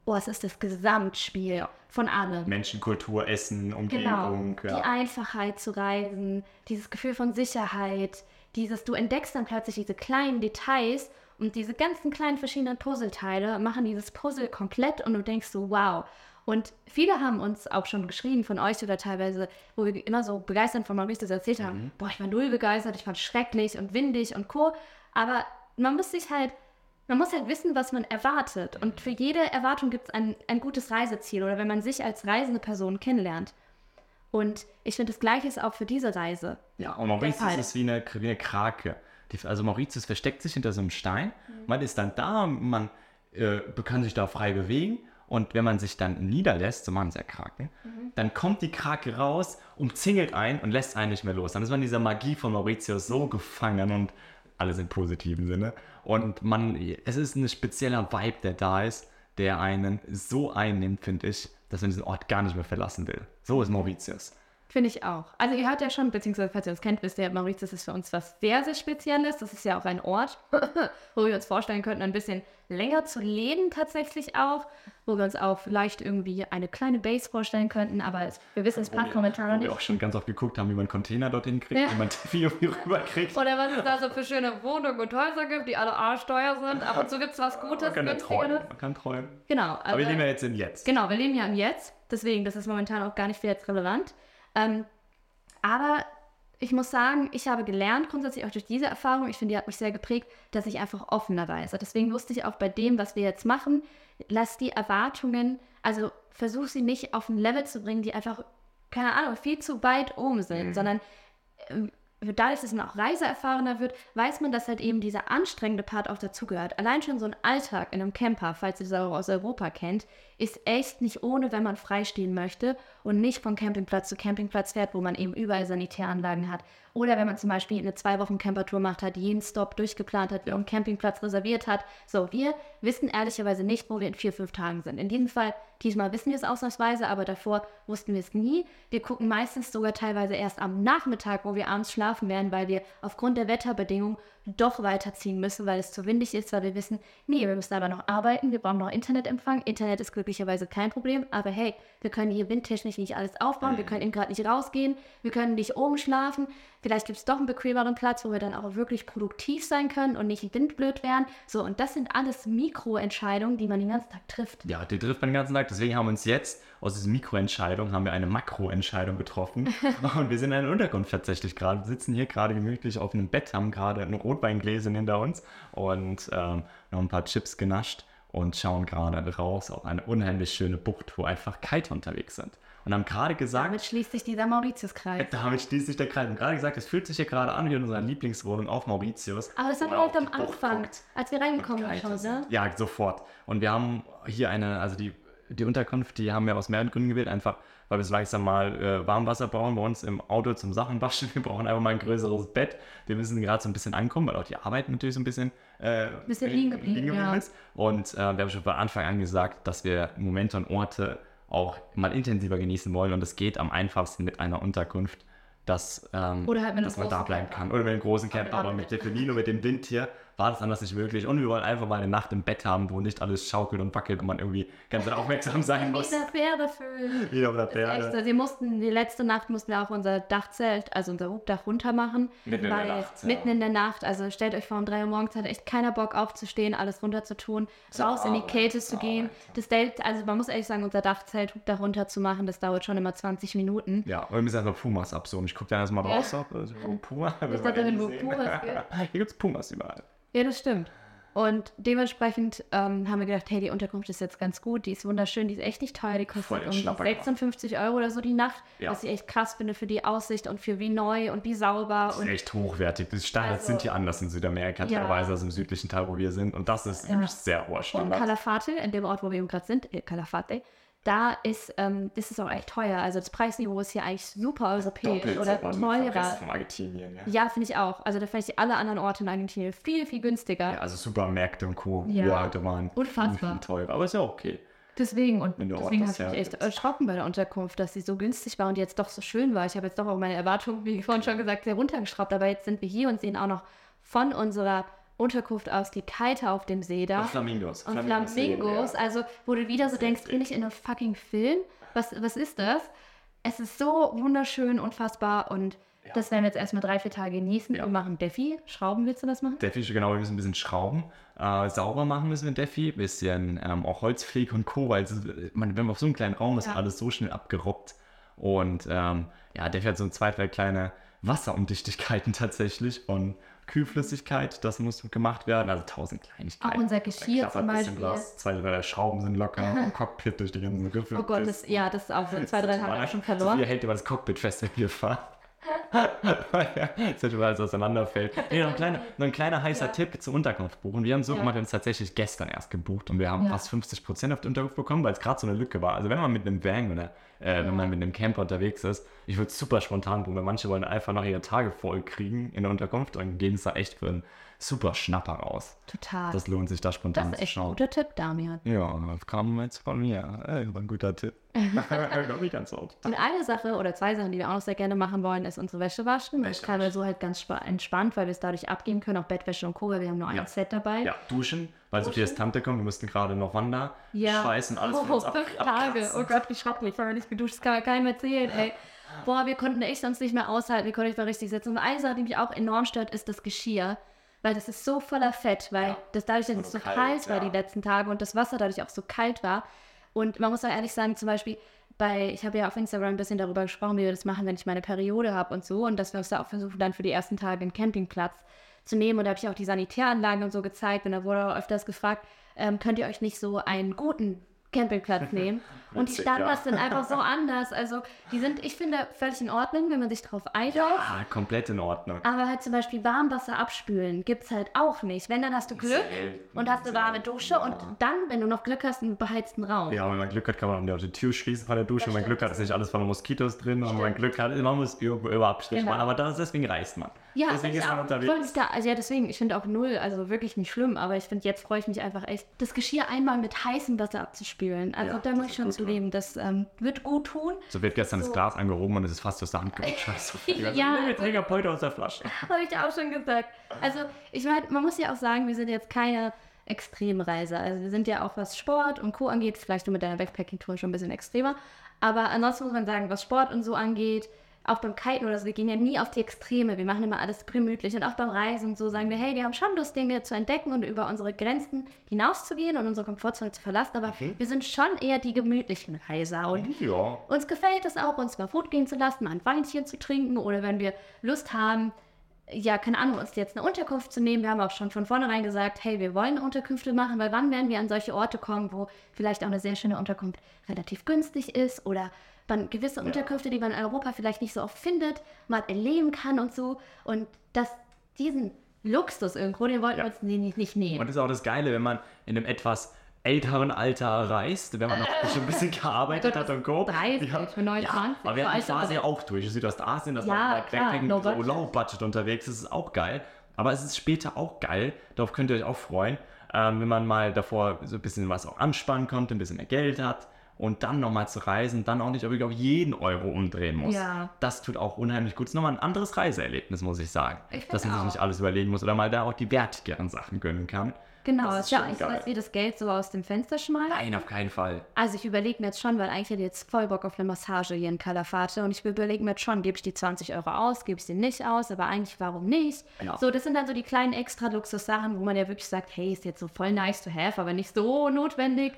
oh, es ist das Gesamtspiel von allem. Menschen, Kultur, Essen, Umgebung. Genau. Die Ja. Einfachheit zu reisen, dieses Gefühl von Sicherheit, dieses, du entdeckst dann plötzlich diese kleinen Details und diese ganzen kleinen verschiedenen Puzzleteile machen dieses Puzzle komplett und du denkst so, wow. Und viele haben uns auch schon geschrieben von euch oder teilweise, wo wir immer so begeistert von Maurice erzählt haben, boah, ich war null begeistert, ich fand schrecklich und windig und co. Aber man muss sich halt, man muss halt wissen, was man erwartet. Und für jede Erwartung gibt es ein, ein gutes Reiseziel oder wenn man sich als reisende Person kennenlernt. Und ich finde, das Gleiche ist auch für diese Reise. Ja, und Mauritius Fall. ist wie eine, wie eine Krake. Also Mauritius versteckt sich hinter so einem Stein. Mhm. Man ist dann da, man äh, kann sich da frei bewegen. Und wenn man sich dann niederlässt, so machen es ja Kraken, Mhm. dann kommt die Krake raus, umzingelt einen und lässt einen nicht mehr los. Dann ist man in dieser Magie von Mauritius so gefangen und alles im positiven Sinne. Und man, es ist ein spezieller Vibe, der da ist, der einen so einnimmt, finde ich, dass man diesen Ort gar nicht mehr verlassen will. So ist Mauritius. Finde ich auch. Also ihr hört ja schon, beziehungsweise falls ihr uns kennt, wisst ihr, Mauritius ist für uns was sehr, sehr Spezielles. Das ist ja auch ein Ort, wo wir uns vorstellen könnten, ein bisschen länger zu leben tatsächlich auch. Wo wir uns auch vielleicht irgendwie eine kleine Base vorstellen könnten. Aber es, wir wissen es passt momentan noch Wo wir nicht. auch schon ganz oft geguckt haben, wie man Container dorthin kriegt, Ja. wie man Tiffy irgendwie rüberkriegt. Oder was es da so für schöne Wohnungen und Häuser gibt, die alle arschteuer sind. Ab und zu gibt es was Gutes, Man kann ja träumen. günstigeres. Man kann träumen. Genau. Aber wir also- leben ja jetzt in jetzt. Genau, wir leben ja im Jetzt, deswegen, das ist momentan auch gar nicht viel jetzt relevant. Ähm, aber ich muss sagen, ich habe gelernt, grundsätzlich auch durch diese Erfahrung, ich finde, die hat mich sehr geprägt, dass ich einfach offener reise. Deswegen wusste ich auch bei dem, was wir jetzt machen, lass die Erwartungen, also versuch sie nicht auf ein Level zu bringen, die einfach, keine Ahnung, viel zu weit oben sind, sondern ähm, dadurch, dass man auch reiseerfahrener wird, weiß man, dass halt eben dieser anstrengende Part auch dazugehört. Allein schon so ein Alltag in einem Camper, falls ihr das auch aus Europa kennt, ist echt nicht ohne, wenn man freistehen möchte und nicht von Campingplatz zu Campingplatz fährt, wo man eben überall Sanitäranlagen hat. Oder wenn man zum Beispiel eine zwei Wochen Campertour macht hat, jeden Stop durchgeplant hat, einen Campingplatz reserviert hat. So, wir wissen ehrlicherweise nicht, wo wir in vier, fünf Tagen sind. In diesem Fall, diesmal wissen wir es ausnahmsweise, aber davor wussten wir es nie. Wir gucken meistens sogar teilweise erst am Nachmittag, wo wir abends schlafen werden, weil wir aufgrund der Wetterbedingungen doch weiterziehen müssen, weil es zu windig ist, weil wir wissen, nee, wir müssen aber noch arbeiten, wir brauchen noch Internetempfang. Internet ist glücklicherweise kein Problem, aber hey, wir können hier windtechnisch nicht alles aufbauen, wir können eben gerade nicht rausgehen, wir können nicht oben schlafen. Vielleicht gibt es doch einen bequemeren Platz, wo wir dann auch wirklich produktiv sein können und nicht windblöd werden. So, und das sind alles Mikroentscheidungen, die man den ganzen Tag trifft. Ja, die trifft man den ganzen Tag. Deswegen haben wir uns jetzt aus dieser Mikroentscheidung haben wir eine Makroentscheidung getroffen. und wir sind in einer Unterkunft tatsächlich gerade, sitzen hier gerade gemütlich auf einem Bett, haben gerade ein Rotweingläschen hinter uns und ähm, noch ein paar Chips genascht und schauen gerade raus auf eine unheimlich schöne Bucht, wo einfach Kiter unterwegs sind. Und haben gerade gesagt, Damit schließt sich dieser Mauritiuskreis. damit schließt sich der Kreis. Und gerade gesagt, es fühlt sich hier gerade an wie in unserer Lieblingswohnung auf Mauritius. Aber das man wir halt am Anfang, guckt. als wir reingekommen sind, ne? ist- Ja, sofort. Und wir haben hier eine, also die, die Unterkunft, die haben wir aus mehreren Gründen gewählt, einfach weil wir so langsam mal äh, Warmwasser brauchen bei uns im Auto zum Sachen waschen. Wir brauchen einfach mal ein größeres Bett. Wir müssen gerade so ein bisschen ankommen, weil auch die Arbeit natürlich so ein bisschen, äh, Bisschen liegen geblieben, ja. ist. Und äh, wir haben schon von Anfang an gesagt, dass wir Momente und Orte auch mal intensiver genießen wollen. Und es geht am einfachsten mit einer Unterkunft, dass, ähm, halt dass man da bleiben kann. Oder mit einem großen Camper, aber mit der Felino, mit dem Wind hier, war das anders nicht möglich. Und wir wollen einfach mal eine Nacht im Bett haben, wo nicht alles schaukelt und wackelt und man irgendwie ganz aufmerksam sein muss. Dieser Pferdefüllen. Wieder auf der Echt, Pferde. also wir mussten, die letzte Nacht mussten wir auch unser Dachzelt, also unser Hubdach runter machen. Mitten in der weil Nacht, ja. Mitten in der Nacht, also stellt euch vor, um 3 Uhr morgens hat echt keiner Bock aufzustehen, alles runter zu tun, raus in die Kälte zu gehen. Das Date, also man muss ehrlich sagen, unser Dachzelt, Hubdach runter zu machen, das dauert schon immer 20 Minuten. Ja, und wir müssen einfach Pumas absuchen. Ich gucke da erstmal Ja. raus. Ob, also, oh, Puma. Ich dachte, wenn wo Pumas gibt. Hier gibt es Pumas überall. Ja, das stimmt. Und dementsprechend ähm, haben wir gedacht, hey, die Unterkunft ist jetzt ganz gut, die ist wunderschön, die ist echt nicht teuer, die kostet Schnapperkram. 56 Euro oder so die Nacht, Ja. was ich echt krass finde für die Aussicht und für wie neu und wie sauber. Das ist Und echt hochwertig. Die Standards Also- sind hier anders in Südamerika, Ja. teilweise als im südlichen Teil, wo wir sind. Und das ist Ja. sehr hoher Und Standard. Calafate, in dem Ort, wo wir eben gerade sind, äh, Calafate, da ist, ähm, das ist auch echt teuer. Also das Preisniveau ist hier eigentlich super europäisch Doppelt oder teurer. von Argentinien. Ja. Ja, finde ich auch. Also da finde ich alle anderen Orte in Argentinien viel, viel günstiger. Ja, also Supermärkte und Co. Ja. Ja, heute waren Unfassbar. viel, teurer. Aber ist ja okay. Deswegen, und deswegen habe ich mich echt erschrocken bei der Unterkunft, dass sie so günstig war und jetzt doch so schön war. Ich habe jetzt doch auch meine Erwartungen, wie vorhin schon gesagt, sehr runtergeschraubt. Aber jetzt sind wir hier und sehen auch noch von unserer Unterkunft aus die Kite auf dem See da. Und Flamingos. Und Flamingos Flamingos, ja. also wo du wieder so denkst, bin ich in einem fucking Film? Was, was ist das? Es ist so wunderschön, unfassbar und das werden wir jetzt erstmal drei, vier Tage genießen. Ja. Wir machen Defi. Schrauben willst du das machen? Defi, genau, wir müssen ein bisschen schrauben. Äh, sauber machen müssen wir Defi. Bisschen ähm, auch Holzpflege und Co. Weil ist, man, wenn man auf so einem kleinen Raum ist, Ja. alles so schnell abgerobbt. Und ähm, ja, Defi hat so zwei, drei kleine Wasserundichtigkeiten tatsächlich und Kühlflüssigkeit, das muss gemacht werden. Also tausend Kleinigkeiten. Auch unser Geschirr zum Beispiel. was. Zwei, drei Schrauben sind locker. Im Cockpit durch die ganzen Griffe. Oh Gott, das, ja, das ist auch so zwei, drei Tage schon verloren. Sophia hält immer das Cockpit fest, wenn wir fahren. das wird alles auseinanderfällt. Nee, noch, ein kleiner, noch ein kleiner heißer Ja. Tipp zur Unterkunft buchen. Wir haben so Ja. gemacht, wir haben es tatsächlich gestern erst gebucht und wir haben Ja. fast 50% auf die Unterkunft bekommen, weil es gerade so eine Lücke war. Also wenn man mit einem Van oder äh, wenn man mit einem Camper unterwegs ist, ich würde super spontan buchen, weil manche wollen einfach noch ihre Tage voll kriegen in der Unterkunft und gehen es da echt für einen super Schnapper raus. Total. Das lohnt sich da Das spontan ist zu echt ein schauen. guter Tipp, Damian. Ja, das kam jetzt von mir. Äh, war ein guter Tipp. Glaube ich ganz oft. Und eine Sache oder zwei Sachen, die wir auch noch sehr gerne machen wollen, ist unsere Wäsche waschen. Das kann wir so halt ganz spa- entspannt, weil wir es dadurch abgeben können, auch Bettwäsche und Co., weil wir haben nur Ja. ein Set dabei. Ja, duschen, weil Sophias Tante kommt. Wir mussten gerade noch wandern, Ja. schweißen, alles Oh, uns ab, fünf Tage. Oh Gott, wie schrecklich. Wir haben nicht geduscht. Das kann man keinem erzählen, ey. Boah, wir konnten echt sonst nicht mehr aushalten. Wir konnten nicht mehr richtig sitzen. Und eine Sache, die mich auch enorm stört, ist das Geschirr. Weil das ist so voller Fett, weil Ja. das dadurch, dass Und es so so kalt, kalt, war ja. die letzten Tage und das Wasser dadurch auch so kalt war. Und man muss auch ehrlich sagen, zum Beispiel, bei, ich habe ja auf Instagram ein bisschen darüber gesprochen, wie wir das machen, wenn ich meine Periode habe und so. Und dass wir uns da auch versuchen, dann für die ersten Tage einen Campingplatz zu nehmen. Und da habe ich auch die Sanitäranlagen und so gezeigt. Und da wurde auch öfters gefragt, ähm, könnt ihr euch nicht so einen guten Campingplatz nehmen. Und die Standards ja. sind einfach so anders. Also die sind, ich finde, völlig in Ordnung, wenn man sich drauf einlässt. Ah, komplett in Ordnung. Aber halt zum Beispiel Warmwasser abspülen gibt es halt auch nicht. Wenn, dann hast du Glück Selten, und hast eine warme Dusche und dann, wenn du noch Glück hast, einen beheizten Raum. Ja, wenn man Glück hat, kann man auch die Tür schließen von der Dusche. Wenn man Glück hat, ist nicht alles voller Moskitos drin. Und wenn man Glück hat, man muss irgendwo über Abstrich Genau. machen. Aber das, deswegen reist man. Ja, deswegen ich ist man unterwegs. Da, also ja, deswegen, ich finde auch null, also wirklich nicht schlimm, aber ich finde, jetzt freue ich mich einfach echt, das Geschirr einmal mit heißem Wasser abzuspülen. Also Ja, da muss ich schon zu leben. Das ähm, wird gut tun. So wird gestern So. das Glas angehoben und es ist fast aus der Hand gerutscht. Scheiße. Ja. Wir trinken heute aus der Flasche. Habe ich auch schon gesagt. Also, ich meine, man muss ja auch sagen, wir sind jetzt keine Extremreiser. Also, wir sind ja auch, was Sport und Co. angeht, vielleicht nur mit deiner Backpacking-Tour schon ein bisschen extremer. Aber ansonsten muss man sagen, was Sport und so angeht, auch beim Kiten oder so, wir gehen ja nie auf die Extreme. Wir machen immer alles gemütlich. Und auch beim Reisen und so sagen wir, hey, wir haben schon Lust, Dinge zu entdecken und über unsere Grenzen hinauszugehen und unsere Komfortzone zu verlassen. Aber wir sind schon eher die gemütlichen Reiser. Und Ja. uns gefällt es auch, uns mal Food gehen zu lassen, mal ein Weinchen zu trinken oder wenn wir Lust haben, ja, keine Ahnung, uns jetzt eine Unterkunft zu nehmen. Wir haben auch schon von vornherein gesagt, hey, wir wollen Unterkünfte machen, weil wann werden wir an solche Orte kommen, wo vielleicht auch eine sehr schöne Unterkunft relativ günstig ist oder man gewisse Unterkünfte, die man in Europa vielleicht nicht so oft findet, mal erleben kann und so. Und das, diesen Luxus irgendwo, den wollten Ja. wir uns nicht, nicht nehmen. Und das ist auch das Geile, wenn man in einem etwas älteren Alter reist, wenn man noch schon ein bisschen gearbeitet hat und Co. 30, für 29, Ja, aber wir hatten die Phase ja auch durch. Südostasien, das Ja, Backpacking no so budget. low budget unterwegs, das ist auch geil. Aber es ist später auch geil, darauf könnt ihr euch auch freuen, ähm, wenn man mal davor so ein bisschen was auch anspannen konnte, ein bisschen mehr Geld hat und dann nochmal zu reisen, dann auch nicht wirklich auf jeden Euro umdrehen muss. Ja. Das tut auch unheimlich gut. Das ist nochmal ein anderes Reiseerlebnis, muss ich sagen. Ich dass man sich auch. nicht alles überlegen muss oder mal da auch die wertigeren Sachen gönnen kann. Genau, Das es ist ja schon eigentlich so, geil. als wir das Geld so aus dem Fenster schmeißen. Nein, auf keinen Fall. Also ich überlege mir jetzt schon, weil eigentlich hätte ich jetzt voll Bock auf eine Massage hier in Calafate und ich überlege mir jetzt schon, gebe ich die 20 Euro aus, gebe ich sie nicht aus, aber eigentlich warum nicht? Ja. So, das sind dann so die kleinen extra Luxus-Sachen, wo man ja wirklich sagt, hey, ist jetzt so voll nice to have, aber nicht so notwendig.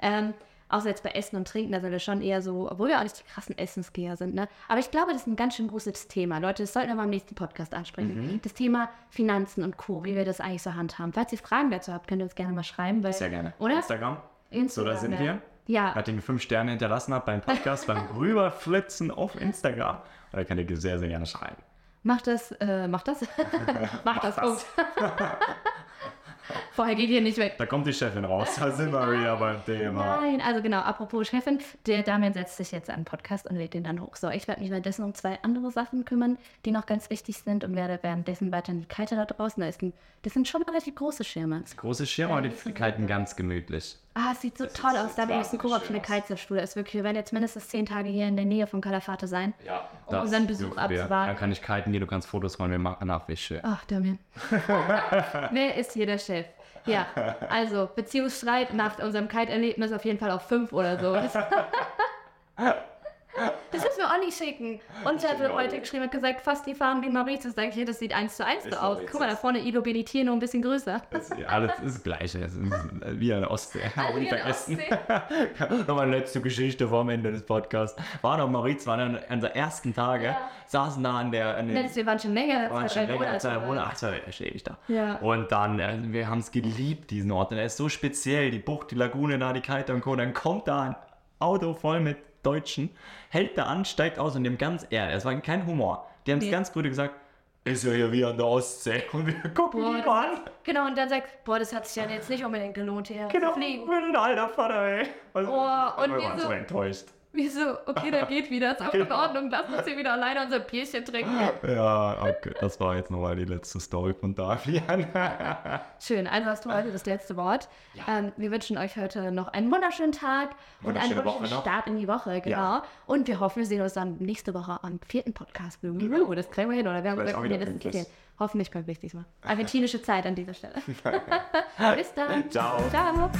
Ähm, außer jetzt bei Essen und Trinken, da sind wir schon eher so, obwohl wir auch nicht die krassen Essensgeher sind, ne? Aber ich glaube, das ist ein ganz schön großes Thema. Leute, das sollten wir mal im nächsten Podcast ansprechen. Mhm. Das Thema Finanzen und Co., wie wir das eigentlich so handhaben. Falls ihr Fragen dazu habt, könnt ihr uns gerne mal schreiben. Weil, Sehr gerne. Oder? Instagram. So, Instagram, da sind ja. wir. Ja, Hat den fünf Sterne hinterlassen habt beim Podcast, beim Rüberflitzen auf Instagram. Da könnt ihr sehr, sehr gerne schreiben. Macht das, äh, macht das? macht das, Punkt. Vorher geht ihr nicht weg. Da kommt die Chefin raus. Da sind wir wieder beim Thema. Nein, also genau, apropos Chefin, der Damian setzt sich jetzt an den Podcast und lädt den dann hoch. So, ich werde mich währenddessen um zwei andere Sachen kümmern, die noch ganz wichtig sind und werde währenddessen weiter die Kite da draußen. Da ist ein, das sind schon relativ große Schirme. Große Schirme und die kalten ganz gemütlich. Ah, es sieht so toll aus. Da bin ich ein klasse Koop für eine. Kitesurfschule. Ist wirklich, wir werden jetzt mindestens zehn Tage hier in der Nähe von Calafate sein. Ja, Um unseren Besuch abzuwarten. Dann kann ich kiten gehen, du kannst Fotos machen, wir machen nach, wie schön. Ach, Damian. Wer ist hier der Chef? Ja, also Beziehungsstreit nach unserem Kite-Erlebnis auf jeden Fall auf fünf oder so. Das müssen wir auch nicht schicken. Und sie hat mir heute geschrieben und gesagt, fast die Farben wie Mauritius. Sag ich, hier, das sieht eins zu eins so aus. Guck mal, da vorne Ilo Benitier nur ein bisschen größer. Das alles ist das Gleiche. Es ist wie eine Ostsee. Nicht wie eine vergessen. Nochmal eine letzte Geschichte vor dem Ende des Podcasts. Waren auf Mauritius, waren an unseren ersten Tage, Ja. saßen da an der, an den wir waren schon länger. waren zwei, schon länger, Monate. zwei Monate, ach, ich da. Ja. Und dann, äh, wir haben es geliebt, diesen Ort. Und er ist so speziell, die Bucht, die Lagune da, die Kite und Co. Dann kommt da ein Auto voll mit Deutschen, hält da an, steigt aus und dem ganz ehrlich, es war kein Humor. Die haben es Nee. ganz brüde gesagt, ist ja hier wie an der Ostsee. Und wir gucken Boah, mal an. Genau, und dann sagt, boah, das hat sich ja jetzt nicht unbedingt gelohnt, hier Genau, zu fliegen. für den alter Vater, ey. Also, Oh, und wir waren so- so Wieso? Okay, dann geht wieder. Ist auch in Ordnung. Lass uns hier wieder alleine unser Bierchen trinken. Ja, okay, das war jetzt nochmal die letzte Story von Davian. Schön, also hast du heute das letzte Wort. Ähm, wir wünschen euch heute noch einen wunderschönen Tag und einen wunderschönen noch. Start in die Woche, genau. Ja. Und wir hoffen, wir sehen uns dann nächste Woche am vierten Podcast. Oh, das kriegen wir hin, oder? Wir haben gesagt, nee, das ist. Hoffentlich pünktlich diesmal. Argentinische Zeit an dieser Stelle. Bis dann. Ciao. Ciao.